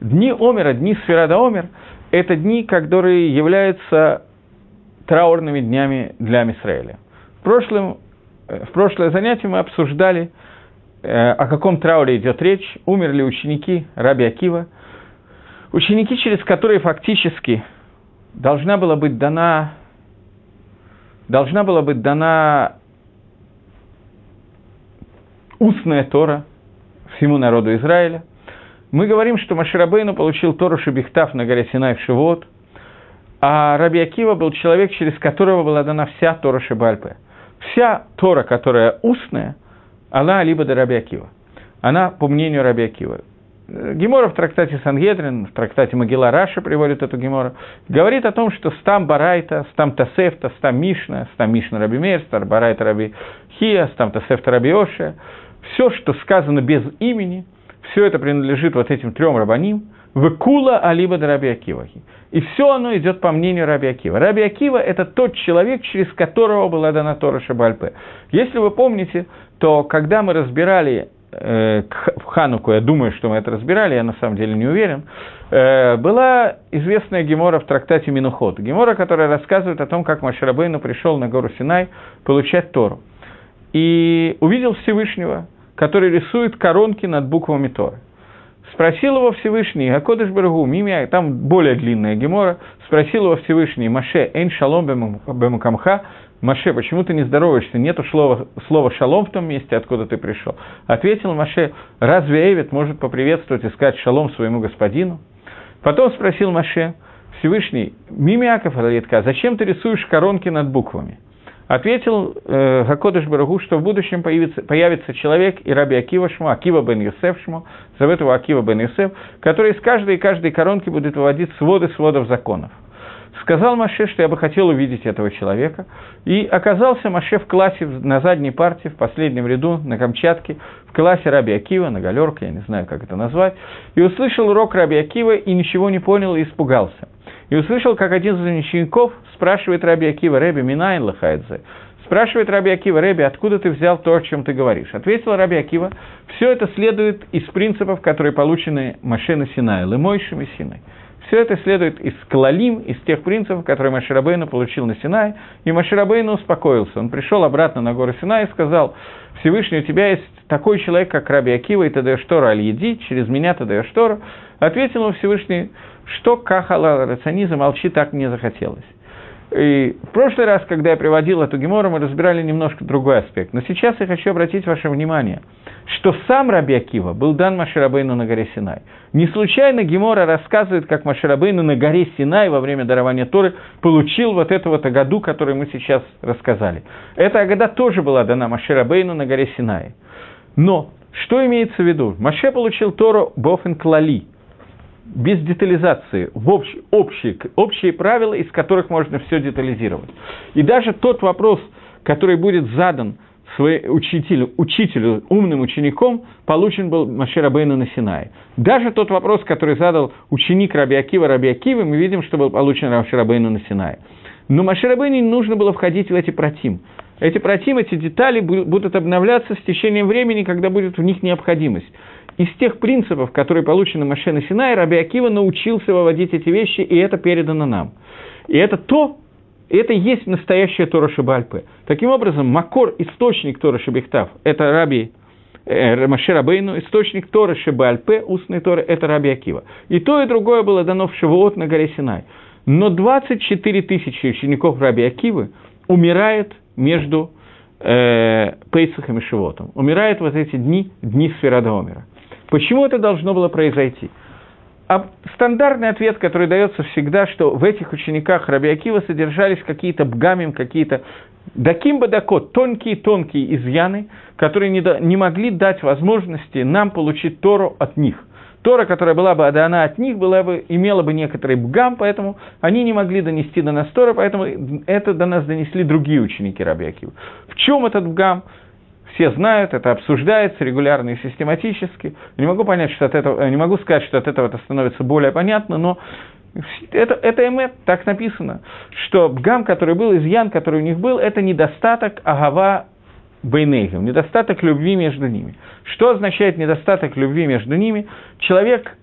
Дни Омера, дни Сферада Омер – это дни, которые являются траурными днями для Израиля. В, прошлом, э, в прошлое занятие мы обсуждали, э, о каком трауре идет речь, умерли ученики Раби Акива, ученики, через которые фактически должна была быть дана должна была быть дана устная Тора всему народу Израиля. Мы говорим, что Маширабейну получил Тору Шебихтав на горе Синай в Шивот, а Раби Акива был человек, через которого была дана вся Тора Шебальпе. Вся Тора, которая устная, она либо до Раби Акива. Она, по мнению Раби Акива. Гемора в трактате Сангедрин, в трактате Могила Раша приводит эту Гемора, говорит о том, что стам Барайта, стам Тасефта, стам Мишна, стам Мишна Раби Мейр, стам Барайта Раби Хия, стам Тасефта Раби Оша, все, что сказано без имени, все это принадлежит вот этим трем рабаним, Векула Алиба до Раби Акивахи. И все оно идет по мнению Раби Акива. Раби Акива – это тот человек, через которого была дана Тора Шабальпе. Если вы помните, то когда мы разбирали э, в Хануку, я думаю, что мы это разбирали, я на самом деле не уверен, э, была известная Гемора в трактате Минухот. Гемора, которая рассказывает о том, как Машарабейну пришел на гору Синай получать Тору. И увидел Всевышнего, который рисует коронки над буквами Торы. Спросил его Всевышний, Акодыш Барагу, мимя, там более длинная гемора, спросил его Всевышний, Маше, Эйн Шалом Бемукамха, Маше, почему ты не здороваешься? Нету слова, слова шалом в том месте, откуда ты пришел. Ответил Маше, разве Эвид может поприветствовать и сказать шалом своему господину? Потом спросил Маше, Всевышний, Мимиаков Алитка, зачем ты рисуешь коронки над буквами? Ответил э, Гакодыш Барагу, что в будущем появится, появится человек и Раби Акива Шму, Акива бен Юсеф Шму, зовет его Акива бен Юсеф, который из каждой и каждой коронки будет выводить своды сводов законов. Сказал Маше, что я бы хотел увидеть этого человека. И оказался Маше в классе на задней партии, в последнем ряду, на Камчатке, в классе Раби Акива, на галерке, я не знаю, как это назвать, и услышал урок Раби Акива, и ничего не понял, и испугался. И услышал, как один из учеников спрашивает Раби Акива, Раби Минайн Лахайдзе, Спрашивает Раби Акива, Рэби, откуда ты взял то, о чем ты говоришь? Ответил Раби Акива, все это следует из принципов, которые получены Машина Синай, Лемойшим и Синай. Все это следует из Калалим, из тех принципов, которые Маширабейну получил на Синай, и Маширабейну успокоился. Он пришел обратно на гору Синай и сказал, Всевышний, у тебя есть такой человек, как Раби Акива, и ты даешь Тору Аль-Еди, через меня ты даешь Тору. Ответил ему Всевышний, что Кахала Рационизм, молчи, так мне захотелось. И в прошлый раз, когда я приводил эту гемору, мы разбирали немножко другой аспект. Но сейчас я хочу обратить ваше внимание, что сам Раби Акива был дан Маширабейну на горе Синай. Не случайно Гемора рассказывает, как Маширабейну на горе Синай во время дарования Торы получил вот эту вот Агаду, которую мы сейчас рассказали. Эта Агада тоже была дана Маширабейну на горе Синай. Но что имеется в виду? Маше получил Тору Бофен Клали – без детализации, в общ, общие, общие правила, из которых можно все детализировать. И даже тот вопрос, который будет задан своему учителю, учителю, умным учеником, получен был Маширабейну на Синае. Даже тот вопрос, который задал ученик Раби Акива Раби Акива, мы видим, что был получен Маширабейну на Синае. Но Маширабейну не нужно было входить в эти протим. Эти протим, эти детали будут обновляться с течением времени, когда будет в них необходимость из тех принципов, которые получены Машена Синай, Раби Акива научился выводить эти вещи, и это передано нам. И это то, это и есть настоящая Тора Шибальпе. Таким образом, Макор, источник Тора Шибихтав, это Раби э, Маше Рабейну, источник Торы Шибальпе, устный Торы, это Раби Акива. И то, и другое было дано в Шивоот на горе Синай. Но 24 тысячи учеников Раби Акивы умирает между э, Пейсахом и Шивотом. Умирает вот эти дни, дни Сферадомера. Почему это должно было произойти? А стандартный ответ, который дается всегда, что в этих учениках Раби Акива содержались какие-то бгамим, какие-то даким бадакот, тонкие-тонкие изъяны, которые не, до, не могли дать возможности нам получить Тору от них. Тора, которая была бы отдана от них, была бы, имела бы некоторый бгам, поэтому они не могли донести до нас Тора, поэтому это до нас донесли другие ученики Раби Акива. В чем этот бгам? Все знают, это обсуждается регулярно и систематически. Не могу понять, что от этого, не могу сказать, что от этого это становится более понятно, но это, это эмет, так написано, что бгам, который был, изъян, который у них был, это недостаток агава бейнейгам, недостаток любви между ними. Что означает недостаток любви между ними? Человек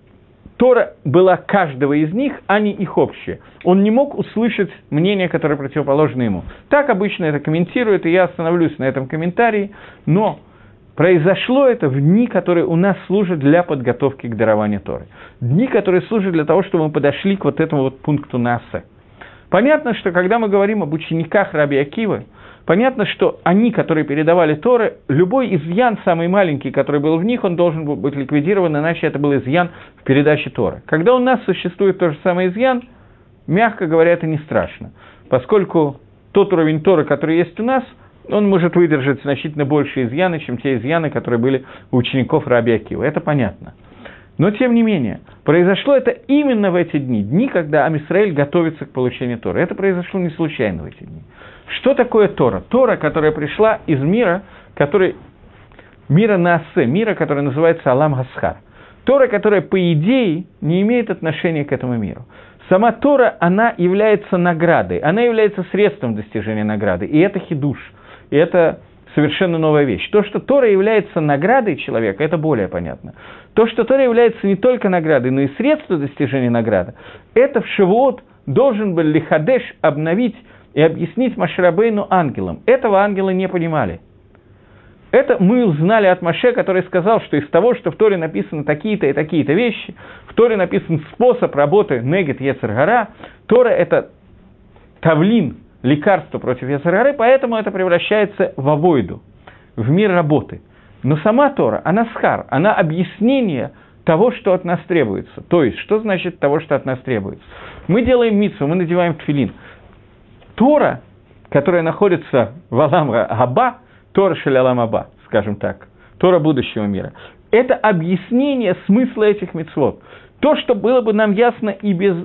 Тора была каждого из них, а не их общая. Он не мог услышать мнение, которое противоположно ему. Так обычно это комментируют, и я остановлюсь на этом комментарии, но произошло это в дни, которые у нас служат для подготовки к дарованию Торы. Дни, которые служат для того, чтобы мы подошли к вот этому вот пункту НАСА. Понятно, что когда мы говорим об учениках Раби Акивы, Понятно, что они, которые передавали Торы, любой изъян, самый маленький, который был в них, он должен был быть ликвидирован, иначе это был изъян в передаче Торы. Когда у нас существует тот же самый изъян, мягко говоря, это не страшно, поскольку тот уровень Торы, который есть у нас, он может выдержать значительно больше изъяны, чем те изъяны, которые были у учеников Раби Акива. Это понятно. Но, тем не менее, произошло это именно в эти дни, дни, когда Амисраэль готовится к получению Торы. Это произошло не случайно в эти дни. Что такое Тора? Тора, которая пришла из мира, который, мира Наасе, мира, который называется Алам Гасхар. Тора, которая, по идее, не имеет отношения к этому миру. Сама Тора, она является наградой, она является средством достижения награды, и это хидуш, и это совершенно новая вещь. То, что Тора является наградой человека, это более понятно. То, что Тора является не только наградой, но и средством достижения награды, это в Шивот должен был Лихадеш обновить и объяснить Маширабейну ангелам. Этого ангелы не понимали. Это мы узнали от Маше, который сказал, что из того, что в Торе написаны такие-то и такие-то вещи, в Торе написан способ работы Негет Ецергара, Тора – это тавлин, лекарство против Ецергары, поэтому это превращается в авойду, в мир работы. Но сама Тора, она схар, она объяснение того, что от нас требуется. То есть, что значит того, что от нас требуется? Мы делаем митсу, мы надеваем тфилин – Тора, которая находится в Алам Аба, Тора Шалялам Аба, скажем так, Тора будущего мира, это объяснение смысла этих мецвод. То, что было бы нам ясно и без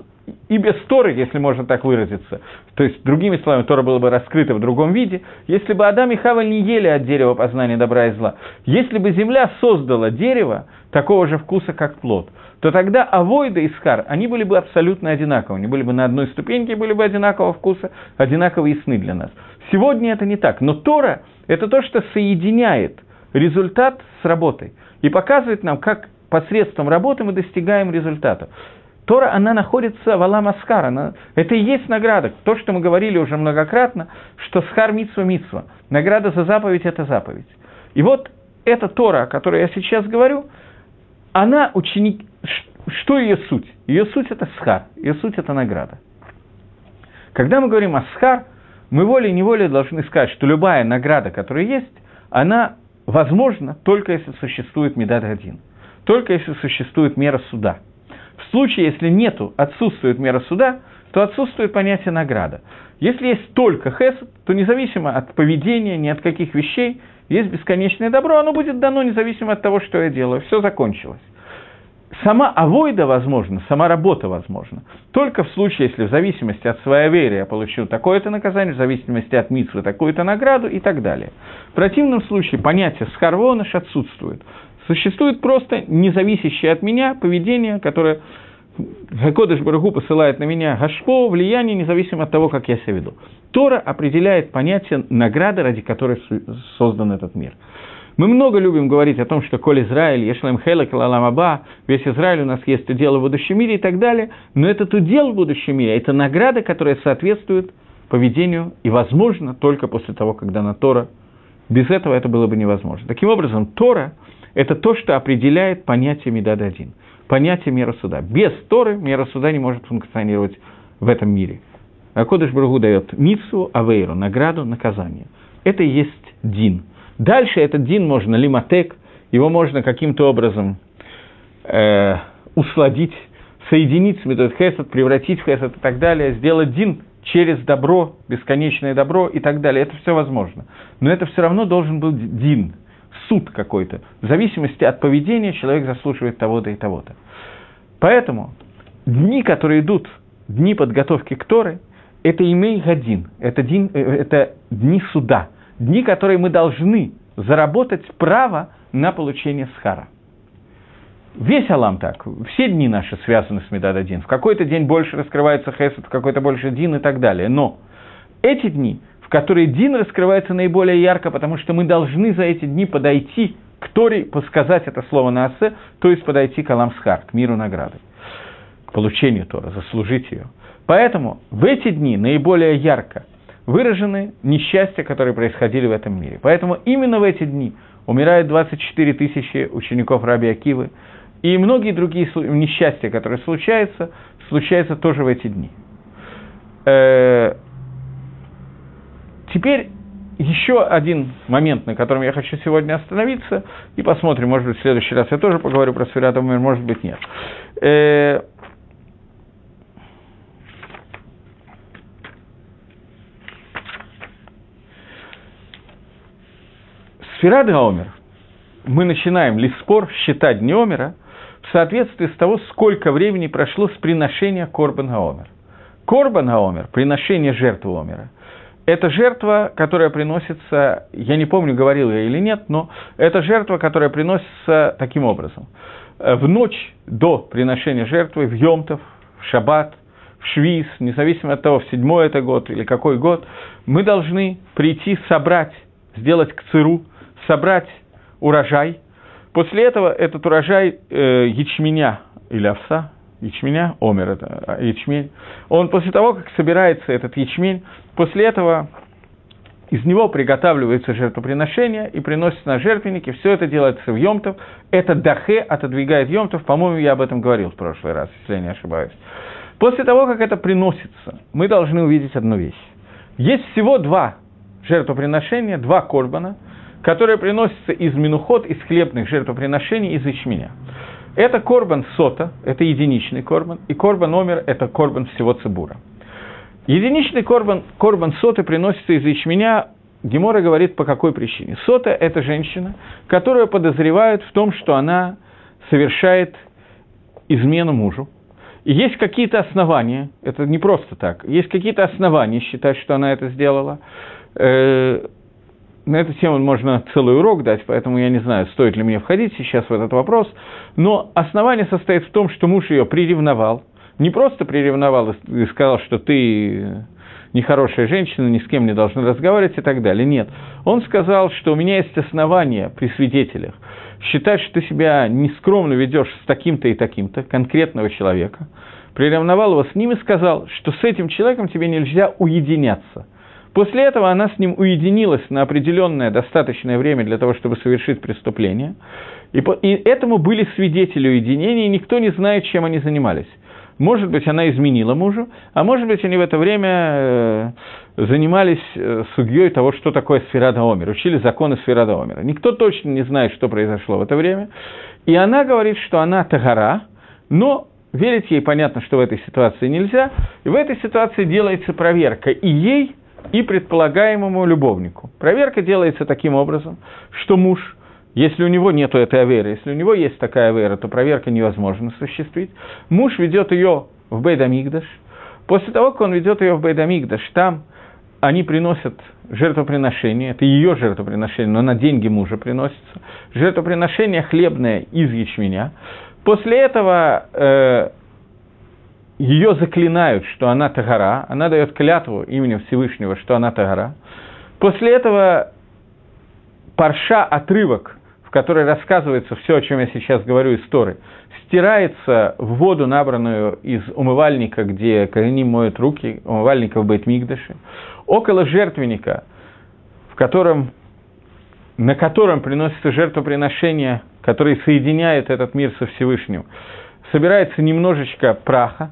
и без Торы, если можно так выразиться, то есть, другими словами, Тора была бы раскрыта в другом виде, если бы Адам и Хава не ели от дерева познания добра и зла, если бы земля создала дерево такого же вкуса, как плод, то тогда Авойда и Схар, они были бы абсолютно одинаковы, они были бы на одной ступеньке, были бы одинакового вкуса, одинаково ясны для нас. Сегодня это не так, но Тора – это то, что соединяет результат с работой и показывает нам, как посредством работы мы достигаем результата. Тора, она находится в Алам Аскар, она, это и есть награда. То, что мы говорили уже многократно, что Схар Митсва Митсва. Награда за заповедь – это заповедь. И вот эта Тора, о которой я сейчас говорю, она ученик... Что ее суть? Ее суть – это Схар, ее суть – это награда. Когда мы говорим о Схар, мы волей-неволей должны сказать, что любая награда, которая есть, она возможна только если существует Медад один, только если существует мера суда – в случае, если нету, отсутствует мера суда, то отсутствует понятие награда. Если есть только хесед, то независимо от поведения, ни от каких вещей, есть бесконечное добро, оно будет дано независимо от того, что я делаю. Все закончилось. Сама авойда возможна, сама работа возможна. Только в случае, если в зависимости от своей веры я получил такое-то наказание, в зависимости от митсвы такую-то награду и так далее. В противном случае понятие схарвоныш отсутствует. Существует просто независящее от меня поведение, которое Гакодыш Барагу посылает на меня гашпо, влияние, независимо от того, как я себя веду. Тора определяет понятие награды, ради которой создан этот мир. Мы много любим говорить о том, что Коль Израиль, Ешлем Хелек, Лаламаба, весь Израиль у нас есть удел в будущем мире и так далее, но этот удел в будущем мире, это награда, которая соответствует поведению и возможно только после того, когда на Тора. Без этого это было бы невозможно. Таким образом, Тора – это то, что определяет понятие Медад-1, понятие мера суда. Без Торы мера суда не может функционировать в этом мире. А Кодыш Брагу дает Мицу, Авейру, награду, наказание. Это и есть Дин. Дальше этот Дин можно лиматек, его можно каким-то образом э, усладить, соединить с Медот Хесед, превратить в Хесед и так далее, сделать Дин через добро, бесконечное добро и так далее. Это все возможно. Но это все равно должен быть Дин, суд какой-то. В зависимости от поведения человек заслуживает того-то и того-то. Поэтому дни, которые идут, дни подготовки к Торы, это имей годин, это, день, э, это дни суда, дни, которые мы должны заработать право на получение схара. Весь Алам так, все дни наши связаны с Медад-1. В какой-то день больше раскрывается Хесед, в какой-то больше Дин и так далее. Но эти дни – которой Дин раскрывается наиболее ярко, потому что мы должны за эти дни подойти к Торе, подсказать это слово на Асе, то есть подойти к Аламсхар, к миру награды, к получению Тора, заслужить ее. Поэтому в эти дни наиболее ярко выражены несчастья, которые происходили в этом мире. Поэтому именно в эти дни умирает 24 тысячи учеников Раби Акивы, и многие другие несчастья, которые случаются, случаются тоже в эти дни. Э, Теперь еще один момент, на котором я хочу сегодня остановиться, и посмотрим, может быть, в следующий раз я тоже поговорю про Сферат мир, может быть, нет. Э, Сфера Омер. Мы начинаем лиспор считать дни Омера в соответствии с того, сколько времени прошло с приношения Корбан Гаомер. Корбан Гаомер, приношение жертвы Омера – это жертва, которая приносится, я не помню, говорил я или нет, но это жертва, которая приносится таким образом. Э, в ночь до приношения жертвы, в Йомтов, в Шаббат, в Швиз, независимо от того, в седьмой это год или какой год, мы должны прийти собрать, сделать кциру, собрать урожай. После этого этот урожай э, ячменя или овса, ячменя, омер это а, ячмень, он после того, как собирается этот ячмень, после этого из него приготавливается жертвоприношение и приносится на жертвенники. Все это делается в Йомтов. Это дахе отодвигает Йомтов. По-моему, я об этом говорил в прошлый раз, если я не ошибаюсь. После того, как это приносится, мы должны увидеть одну вещь. Есть всего два жертвоприношения, два корбана, которые приносятся из минуход, из хлебных жертвоприношений, из ячменя. Это корбан сота, это единичный корбан, и корбан номер – это корбан всего цибура. Единичный корбан, корбан соты приносится из ячменя, Гемора говорит, по какой причине. Сота – это женщина, которую подозревают в том, что она совершает измену мужу. И есть какие-то основания, это не просто так, есть какие-то основания считать, что она это сделала. На эту тему можно целый урок дать, поэтому я не знаю, стоит ли мне входить сейчас в этот вопрос. Но основание состоит в том, что муж ее приревновал. Не просто приревновал и сказал, что ты нехорошая женщина, ни с кем не должна разговаривать и так далее. Нет. Он сказал, что у меня есть основания при свидетелях считать, что ты себя нескромно ведешь с таким-то и таким-то, конкретного человека. Приревновал его с ним и сказал, что с этим человеком тебе нельзя уединяться – После этого она с ним уединилась на определенное достаточное время для того, чтобы совершить преступление. И, по, и этому были свидетели уединения, и никто не знает, чем они занимались. Может быть, она изменила мужу, а может быть, они в это время э, занимались э, судьей того, что такое сфера Омер, учили законы сфера Омера. Никто точно не знает, что произошло в это время. И она говорит, что она Тагара, но верить ей понятно, что в этой ситуации нельзя. И в этой ситуации делается проверка и ей, и предполагаемому любовнику. Проверка делается таким образом, что муж, если у него нет этой аверы, если у него есть такая авера, то проверка невозможно осуществить. Муж ведет ее в Бейдамигдаш. После того, как он ведет ее в Бейдамигдаш, там они приносят жертвоприношение, это ее жертвоприношение, но на деньги мужа приносится, жертвоприношение хлебное из ячменя. После этого э, ее заклинают, что она Тагара, она дает клятву именем Всевышнего, что она Тагара. После этого парша, отрывок, в который рассказывается все, о чем я сейчас говорю из Торы, стирается в воду, набранную из умывальника, где корени моют руки, умывальника в Бейтмигдаше, около жертвенника, в котором, на котором приносится жертвоприношение, которое соединяет этот мир со Всевышним, собирается немножечко праха,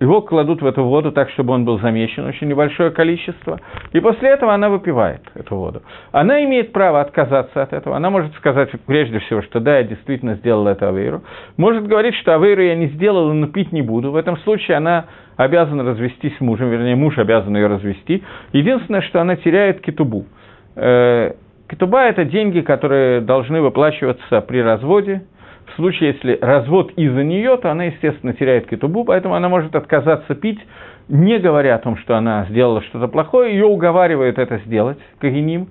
его кладут в эту воду так, чтобы он был замечен, очень небольшое количество, и после этого она выпивает эту воду. Она имеет право отказаться от этого, она может сказать прежде всего, что да, я действительно сделала это Авейру, может говорить, что Авейру я не сделала, но пить не буду. В этом случае она обязана развестись с мужем, вернее, муж обязан ее развести. Единственное, что она теряет китубу. Э, китуба – это деньги, которые должны выплачиваться при разводе – в случае, если развод из-за нее, то она, естественно, теряет кетубу, поэтому она может отказаться пить, не говоря о том, что она сделала что-то плохое, ее уговаривает это сделать, Кагиним.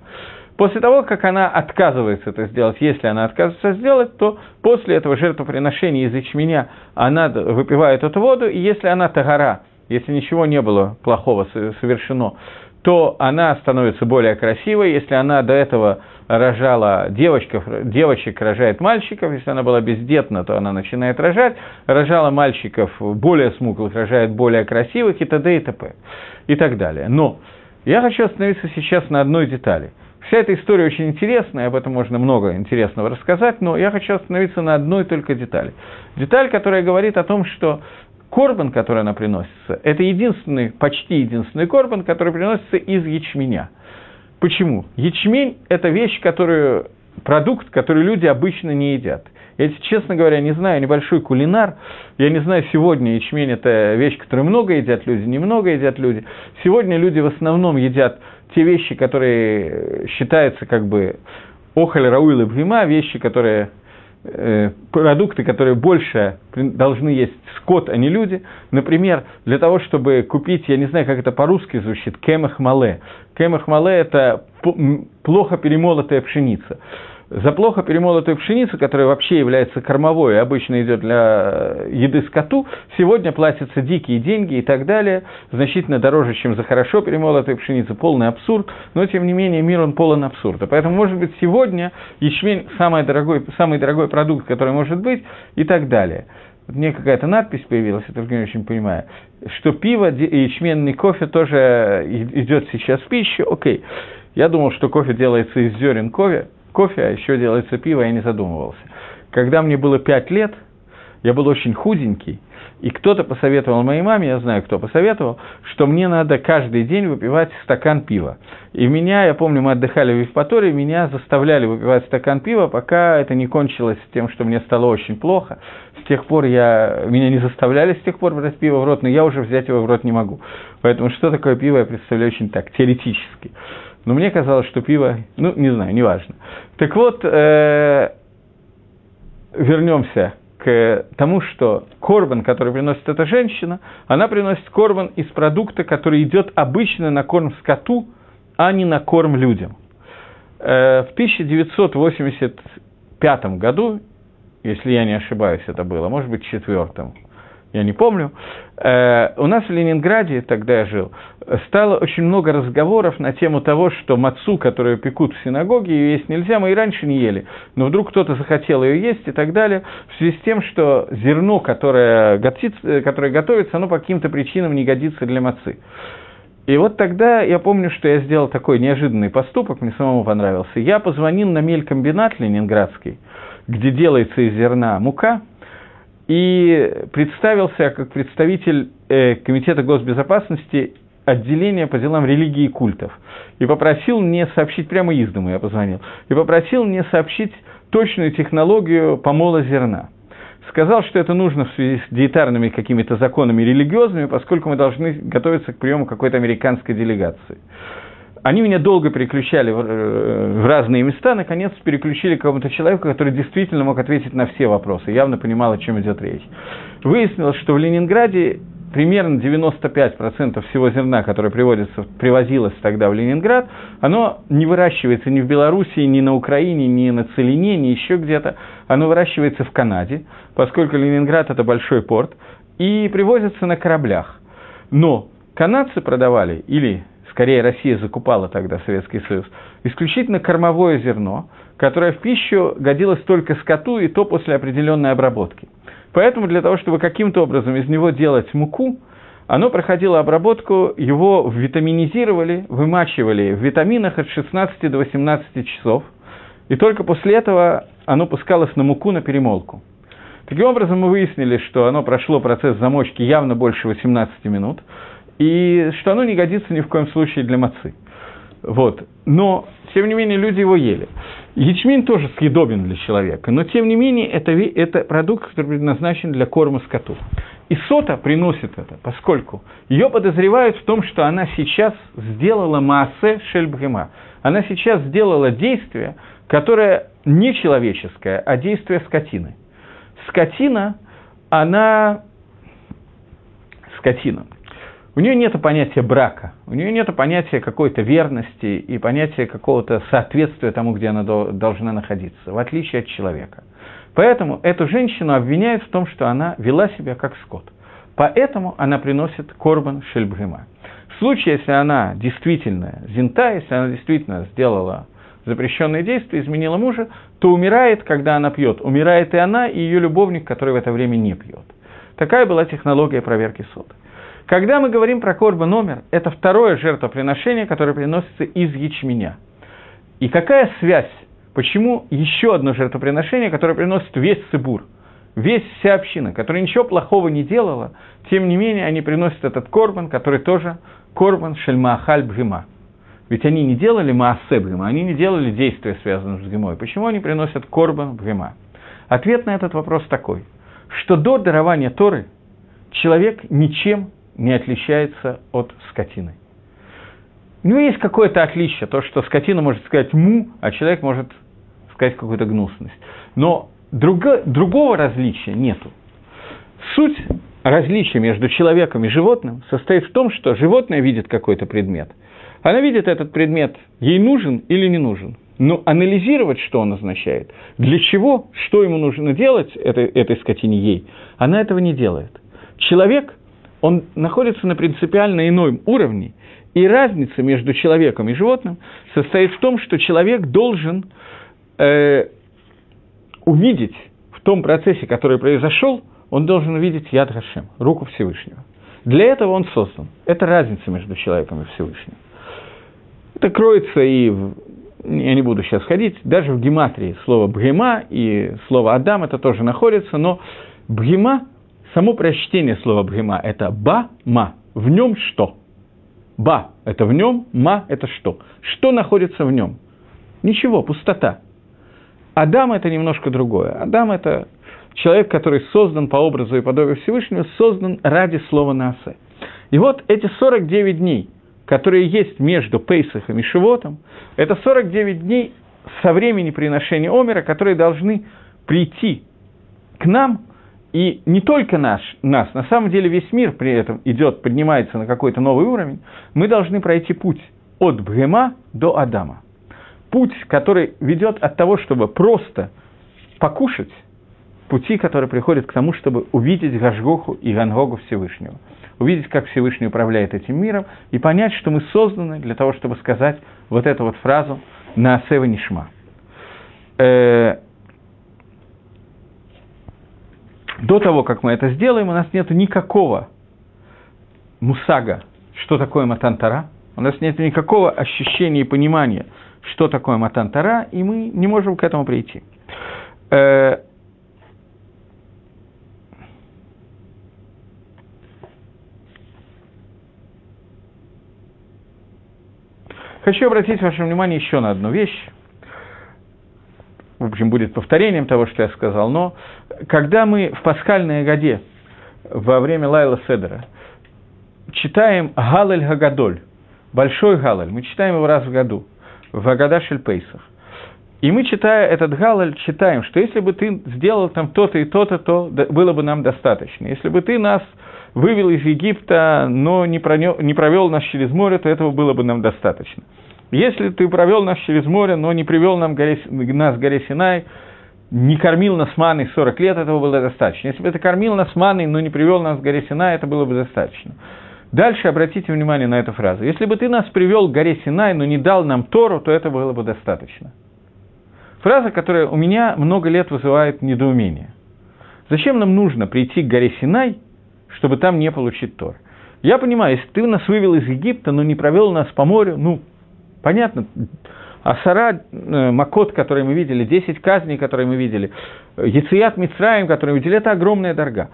После того, как она отказывается это сделать, если она отказывается сделать, то после этого жертвоприношения из ячменя она выпивает эту воду, и если она тагара, если ничего не было плохого совершено, то она становится более красивой. Если она до этого рожала девочков, девочек, рожает мальчиков, если она была бездетна, то она начинает рожать, рожала мальчиков более смуглых, рожает более красивых и т.д. и т.п. и так далее. Но я хочу остановиться сейчас на одной детали. Вся эта история очень интересная, об этом можно много интересного рассказать, но я хочу остановиться на одной только детали. Деталь, которая говорит о том, что корбан, который она приносится, это единственный, почти единственный корбан, который приносится из ячменя. Почему? Ячмень – это вещь, которую, продукт, который люди обычно не едят. Я, честно говоря, не знаю, небольшой кулинар, я не знаю, сегодня ячмень – это вещь, которую много едят люди, немного едят люди. Сегодня люди в основном едят те вещи, которые считаются как бы охаль, рауил и вещи, которые продукты, которые больше должны есть скот, а не люди. Например, для того, чтобы купить, я не знаю, как это по-русски звучит. Кемах мале – это плохо перемолотая пшеница. За плохо перемолотую пшеницу, которая вообще является кормовой и обычно идет для еды скоту, сегодня платятся дикие деньги и так далее, значительно дороже, чем за хорошо перемолотую пшеницу, полный абсурд, но тем не менее мир он полон абсурда. Поэтому, может быть, сегодня ячмень самый дорогой, самый дорогой продукт, который может быть, и так далее. Вот мне какая-то надпись появилась, я только не очень понимаю, что пиво и ячменный кофе тоже идет сейчас в пищу. Окей. Я думал, что кофе делается из зерен кофе, кофе, а еще делается пиво, я не задумывался. Когда мне было пять лет, я был очень худенький, и кто-то посоветовал моей маме, я знаю, кто посоветовал, что мне надо каждый день выпивать стакан пива. И меня, я помню, мы отдыхали в Евпатории, меня заставляли выпивать стакан пива, пока это не кончилось тем, что мне стало очень плохо. С тех пор я, меня не заставляли с тех пор брать пиво в рот, но я уже взять его в рот не могу. Поэтому что такое пиво, я представляю очень так, теоретически. Но мне казалось, что пиво, ну, не знаю, неважно. Так вот, э, вернемся к тому, что корбан, который приносит эта женщина, она приносит корбан из продукта, который идет обычно на корм скоту, а не на корм людям. Э, в 1985 году, если я не ошибаюсь, это было, может быть, четвертом, я не помню, э, у нас в Ленинграде, тогда я жил, стало очень много разговоров на тему того, что мацу, которую пекут в синагоге, ее есть нельзя, мы и раньше не ели, но вдруг кто-то захотел ее есть и так далее, в связи с тем, что зерно, которое, готится, которое готовится, оно по каким-то причинам не годится для мацы. И вот тогда я помню, что я сделал такой неожиданный поступок, мне самому понравился. Я позвонил на мелькомбинат ленинградский, где делается из зерна мука – и представился как представитель э, Комитета госбезопасности отделения по делам религии и культов. И попросил мне сообщить, прямо из дома я позвонил, и попросил мне сообщить точную технологию помола зерна. Сказал, что это нужно в связи с диетарными какими-то законами религиозными, поскольку мы должны готовиться к приему какой-то американской делегации. Они меня долго переключали в разные места, наконец переключили к какому-то человеку, который действительно мог ответить на все вопросы, явно понимал, о чем идет речь. Выяснилось, что в Ленинграде примерно 95% всего зерна, которое приводится, привозилось тогда в Ленинград, оно не выращивается ни в Белоруссии, ни на Украине, ни на Целине, ни еще где-то. Оно выращивается в Канаде, поскольку Ленинград – это большой порт, и привозится на кораблях. Но канадцы продавали, или скорее Россия закупала тогда Советский Союз, исключительно кормовое зерно, которое в пищу годилось только скоту, и то после определенной обработки. Поэтому для того, чтобы каким-то образом из него делать муку, оно проходило обработку, его витаминизировали, вымачивали в витаминах от 16 до 18 часов, и только после этого оно пускалось на муку на перемолку. Таким образом, мы выяснили, что оно прошло процесс замочки явно больше 18 минут, и что оно не годится ни в коем случае для мацы. Вот. Но, тем не менее, люди его ели. Ячмень тоже съедобен для человека, но, тем не менее, это, это продукт, который предназначен для корма скоту. И сота приносит это, поскольку ее подозревают в том, что она сейчас сделала маасе шельбгема. Она сейчас сделала действие, которое не человеческое, а действие скотины. Скотина, она... Скотина – у нее нет понятия брака, у нее нет понятия какой-то верности и понятия какого-то соответствия тому, где она должна находиться, в отличие от человека. Поэтому эту женщину обвиняют в том, что она вела себя как скот. Поэтому она приносит корбан шельбгема. В случае, если она действительно зинта, если она действительно сделала запрещенные действия, изменила мужа, то умирает, когда она пьет. Умирает и она, и ее любовник, который в это время не пьет. Такая была технология проверки соты. Когда мы говорим про корба номер, это второе жертвоприношение, которое приносится из ячменя. И какая связь? Почему еще одно жертвоприношение, которое приносит весь Цибур, весь вся община, которая ничего плохого не делала, тем не менее они приносят этот корбан, который тоже корбан шельмаахаль бгима. Ведь они не делали маасе бгима, они не делали действия, связанные с бгимой. Почему они приносят корбан бгима? Ответ на этот вопрос такой, что до дарования Торы человек ничем не отличается от скотины. У него есть какое-то отличие, то, что скотина может сказать «му», а человек может сказать какую-то гнусность. Но друго, другого различия нету. Суть различия между человеком и животным состоит в том, что животное видит какой-то предмет. Она видит этот предмет, ей нужен или не нужен. Но анализировать, что он означает, для чего, что ему нужно делать этой, этой скотине ей, она этого не делает. Человек он находится на принципиально ином уровне, и разница между человеком и животным состоит в том, что человек должен э, увидеть в том процессе, который произошел, он должен увидеть Яд Хашем, руку Всевышнего. Для этого он создан. Это разница между человеком и Всевышним. Это кроется и в, я не буду сейчас ходить, даже в гематрии слово «бгема» и слово «адам» это тоже находится, но «бгема» само прочтение слова «бхема» – это «ба-ма». В нем что? «Ба» – это в нем, «ма» – это что? Что находится в нем? Ничего, пустота. Адам – это немножко другое. Адам – это человек, который создан по образу и подобию Всевышнего, создан ради слова «насе». И вот эти 49 дней, которые есть между Пейсахом и Шивотом, это 49 дней со времени приношения Омера, которые должны прийти к нам – и не только наш, нас, на самом деле весь мир при этом идет, поднимается на какой-то новый уровень, мы должны пройти путь от Бгема до Адама. Путь, который ведет от того, чтобы просто покушать, пути, которые приходят к тому, чтобы увидеть Гашгоху и Гангогу Всевышнего. Увидеть, как Всевышний управляет этим миром, и понять, что мы созданы для того, чтобы сказать вот эту вот фразу на Асева Нишма. Э, до того, как мы это сделаем, у нас нет никакого мусага, что такое матантара, у нас нет никакого ощущения и понимания, что такое матантара, и мы не можем к этому прийти. Э, Хочу обратить ваше внимание еще на одну вещь в общем, будет повторением того, что я сказал, но когда мы в пасхальной годе во время Лайла Седера читаем Галель Гагадоль, большой Галель, мы читаем его раз в году, в Агада Шельпейсах, и мы, читая этот Галаль, читаем, что если бы ты сделал там то-то и то-то, то было бы нам достаточно. Если бы ты нас вывел из Египта, но не, пронё, не провел нас через море, то этого было бы нам достаточно. Если ты провел нас через море, но не привел нам горе, нас к горе Синай, не кормил нас маной 40 лет, этого было достаточно. Если бы ты кормил нас маной, но не привел нас к горе Синай, это было бы достаточно. Дальше обратите внимание на эту фразу. Если бы ты нас привел к горе Синай, но не дал нам Тору, то это было бы достаточно. Фраза, которая у меня много лет вызывает недоумение. Зачем нам нужно прийти к горе Синай, чтобы там не получить Тор? Я понимаю, если ты нас вывел из Египта, но не провел нас по морю, ну, Понятно? А Сара, э, Макот, который мы видели, 10 казней, которые мы видели, Яцият Мицраем, который мы видели, это огромная дорога.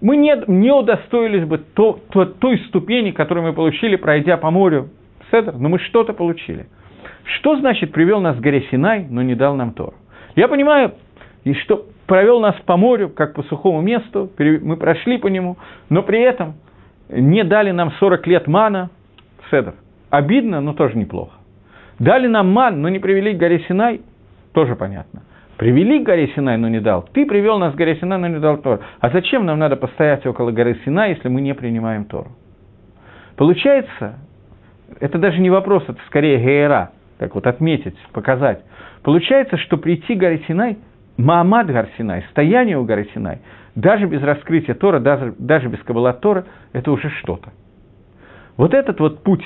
Мы не, не удостоились бы то, то, той ступени, которую мы получили, пройдя по морю. Седр, но мы что-то получили. Что значит привел нас к горе Синай, но не дал нам Тору? Я понимаю, и что провел нас по морю, как по сухому месту, мы прошли по нему, но при этом не дали нам 40 лет мана, седр. Обидно, но тоже неплохо. Дали нам ман, но не привели к горе Синай, тоже понятно. Привели к горе Синай, но не дал. Ты привел нас к горе Синай, но не дал Тору. А зачем нам надо постоять около горы Синай, если мы не принимаем Тору? Получается, это даже не вопрос, это скорее гейра, так вот отметить, показать. Получается, что прийти к горе Синай, Маамад гор Синай, стояние у горы Синай, даже без раскрытия Тора, даже, даже без Каббала Тора, это уже что-то. Вот этот вот путь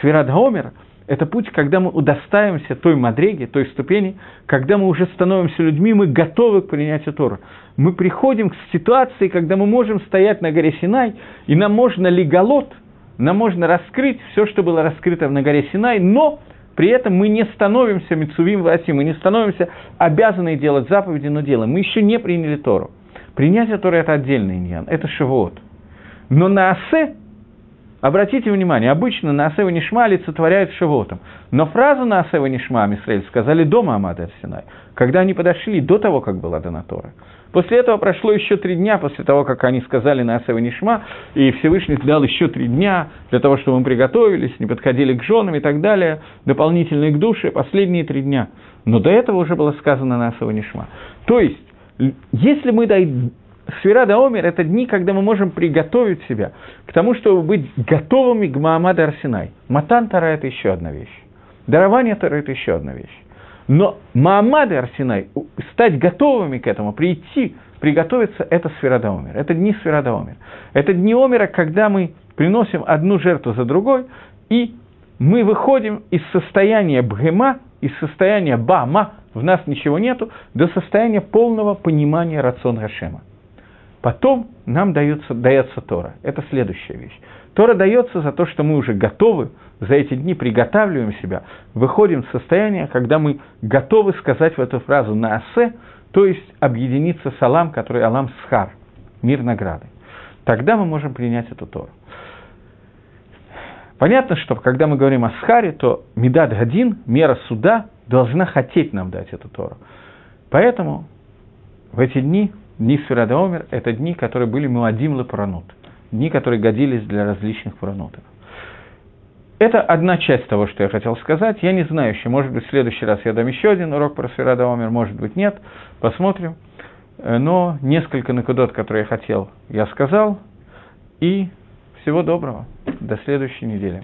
Сферат Гомер – это путь, когда мы удостаиваемся той мадреги, той ступени, когда мы уже становимся людьми, мы готовы к принятию Тора. Мы приходим к ситуации, когда мы можем стоять на горе Синай, и нам можно леголот, нам можно раскрыть все, что было раскрыто на горе Синай, но при этом мы не становимся Мицувим Васи, мы не становимся обязаны делать заповеди, но делаем. Мы еще не приняли Тору. Принятие Торы – это отдельный иньян, это шивот. Но на Асе Обратите внимание, обычно на Асева Нишма олицетворяют Шивотом. Но фразу на Асева Нишма Мисраэль сказали до Маамада Синай, когда они подошли до того, как была дана Тора. После этого прошло еще три дня, после того, как они сказали на Асева Нишма, и Всевышний дал еще три дня для того, чтобы мы приготовились, не подходили к женам и так далее, дополнительные к душе, последние три дня. Но до этого уже было сказано на Асева Нишма. То есть, если мы Сфера Омер – это дни, когда мы можем приготовить себя к тому, чтобы быть готовыми к Маамаду Арсенай. Матан Тара – это еще одна вещь. Дарование Тара – это еще одна вещь. Но Маамад Арсенай, стать готовыми к этому, прийти, приготовиться – это сфера Омер. Это дни сфера Омер. Это дни Омера, когда мы приносим одну жертву за другой, и мы выходим из состояния бгема, из состояния бама, в нас ничего нету, до состояния полного понимания рацион Гашема. Потом нам дается, дается Тора. Это следующая вещь. Тора дается за то, что мы уже готовы, за эти дни приготавливаем себя, выходим в состояние, когда мы готовы сказать в эту фразу на асе, то есть объединиться с Алам, который Алам Схар, мир награды. Тогда мы можем принять эту Тору. Понятно, что когда мы говорим о Схаре, то Медад Гадин, мера суда, должна хотеть нам дать эту Тору. Поэтому в эти дни Дни Сферада Омер – это дни, которые были Муадим Лапаранут, дни, которые годились для различных паранутов. Это одна часть того, что я хотел сказать. Я не знаю еще, может быть, в следующий раз я дам еще один урок про Сферада Омер, может быть, нет. Посмотрим. Э, но несколько накудот, которые я хотел, я сказал. И всего доброго. До следующей недели.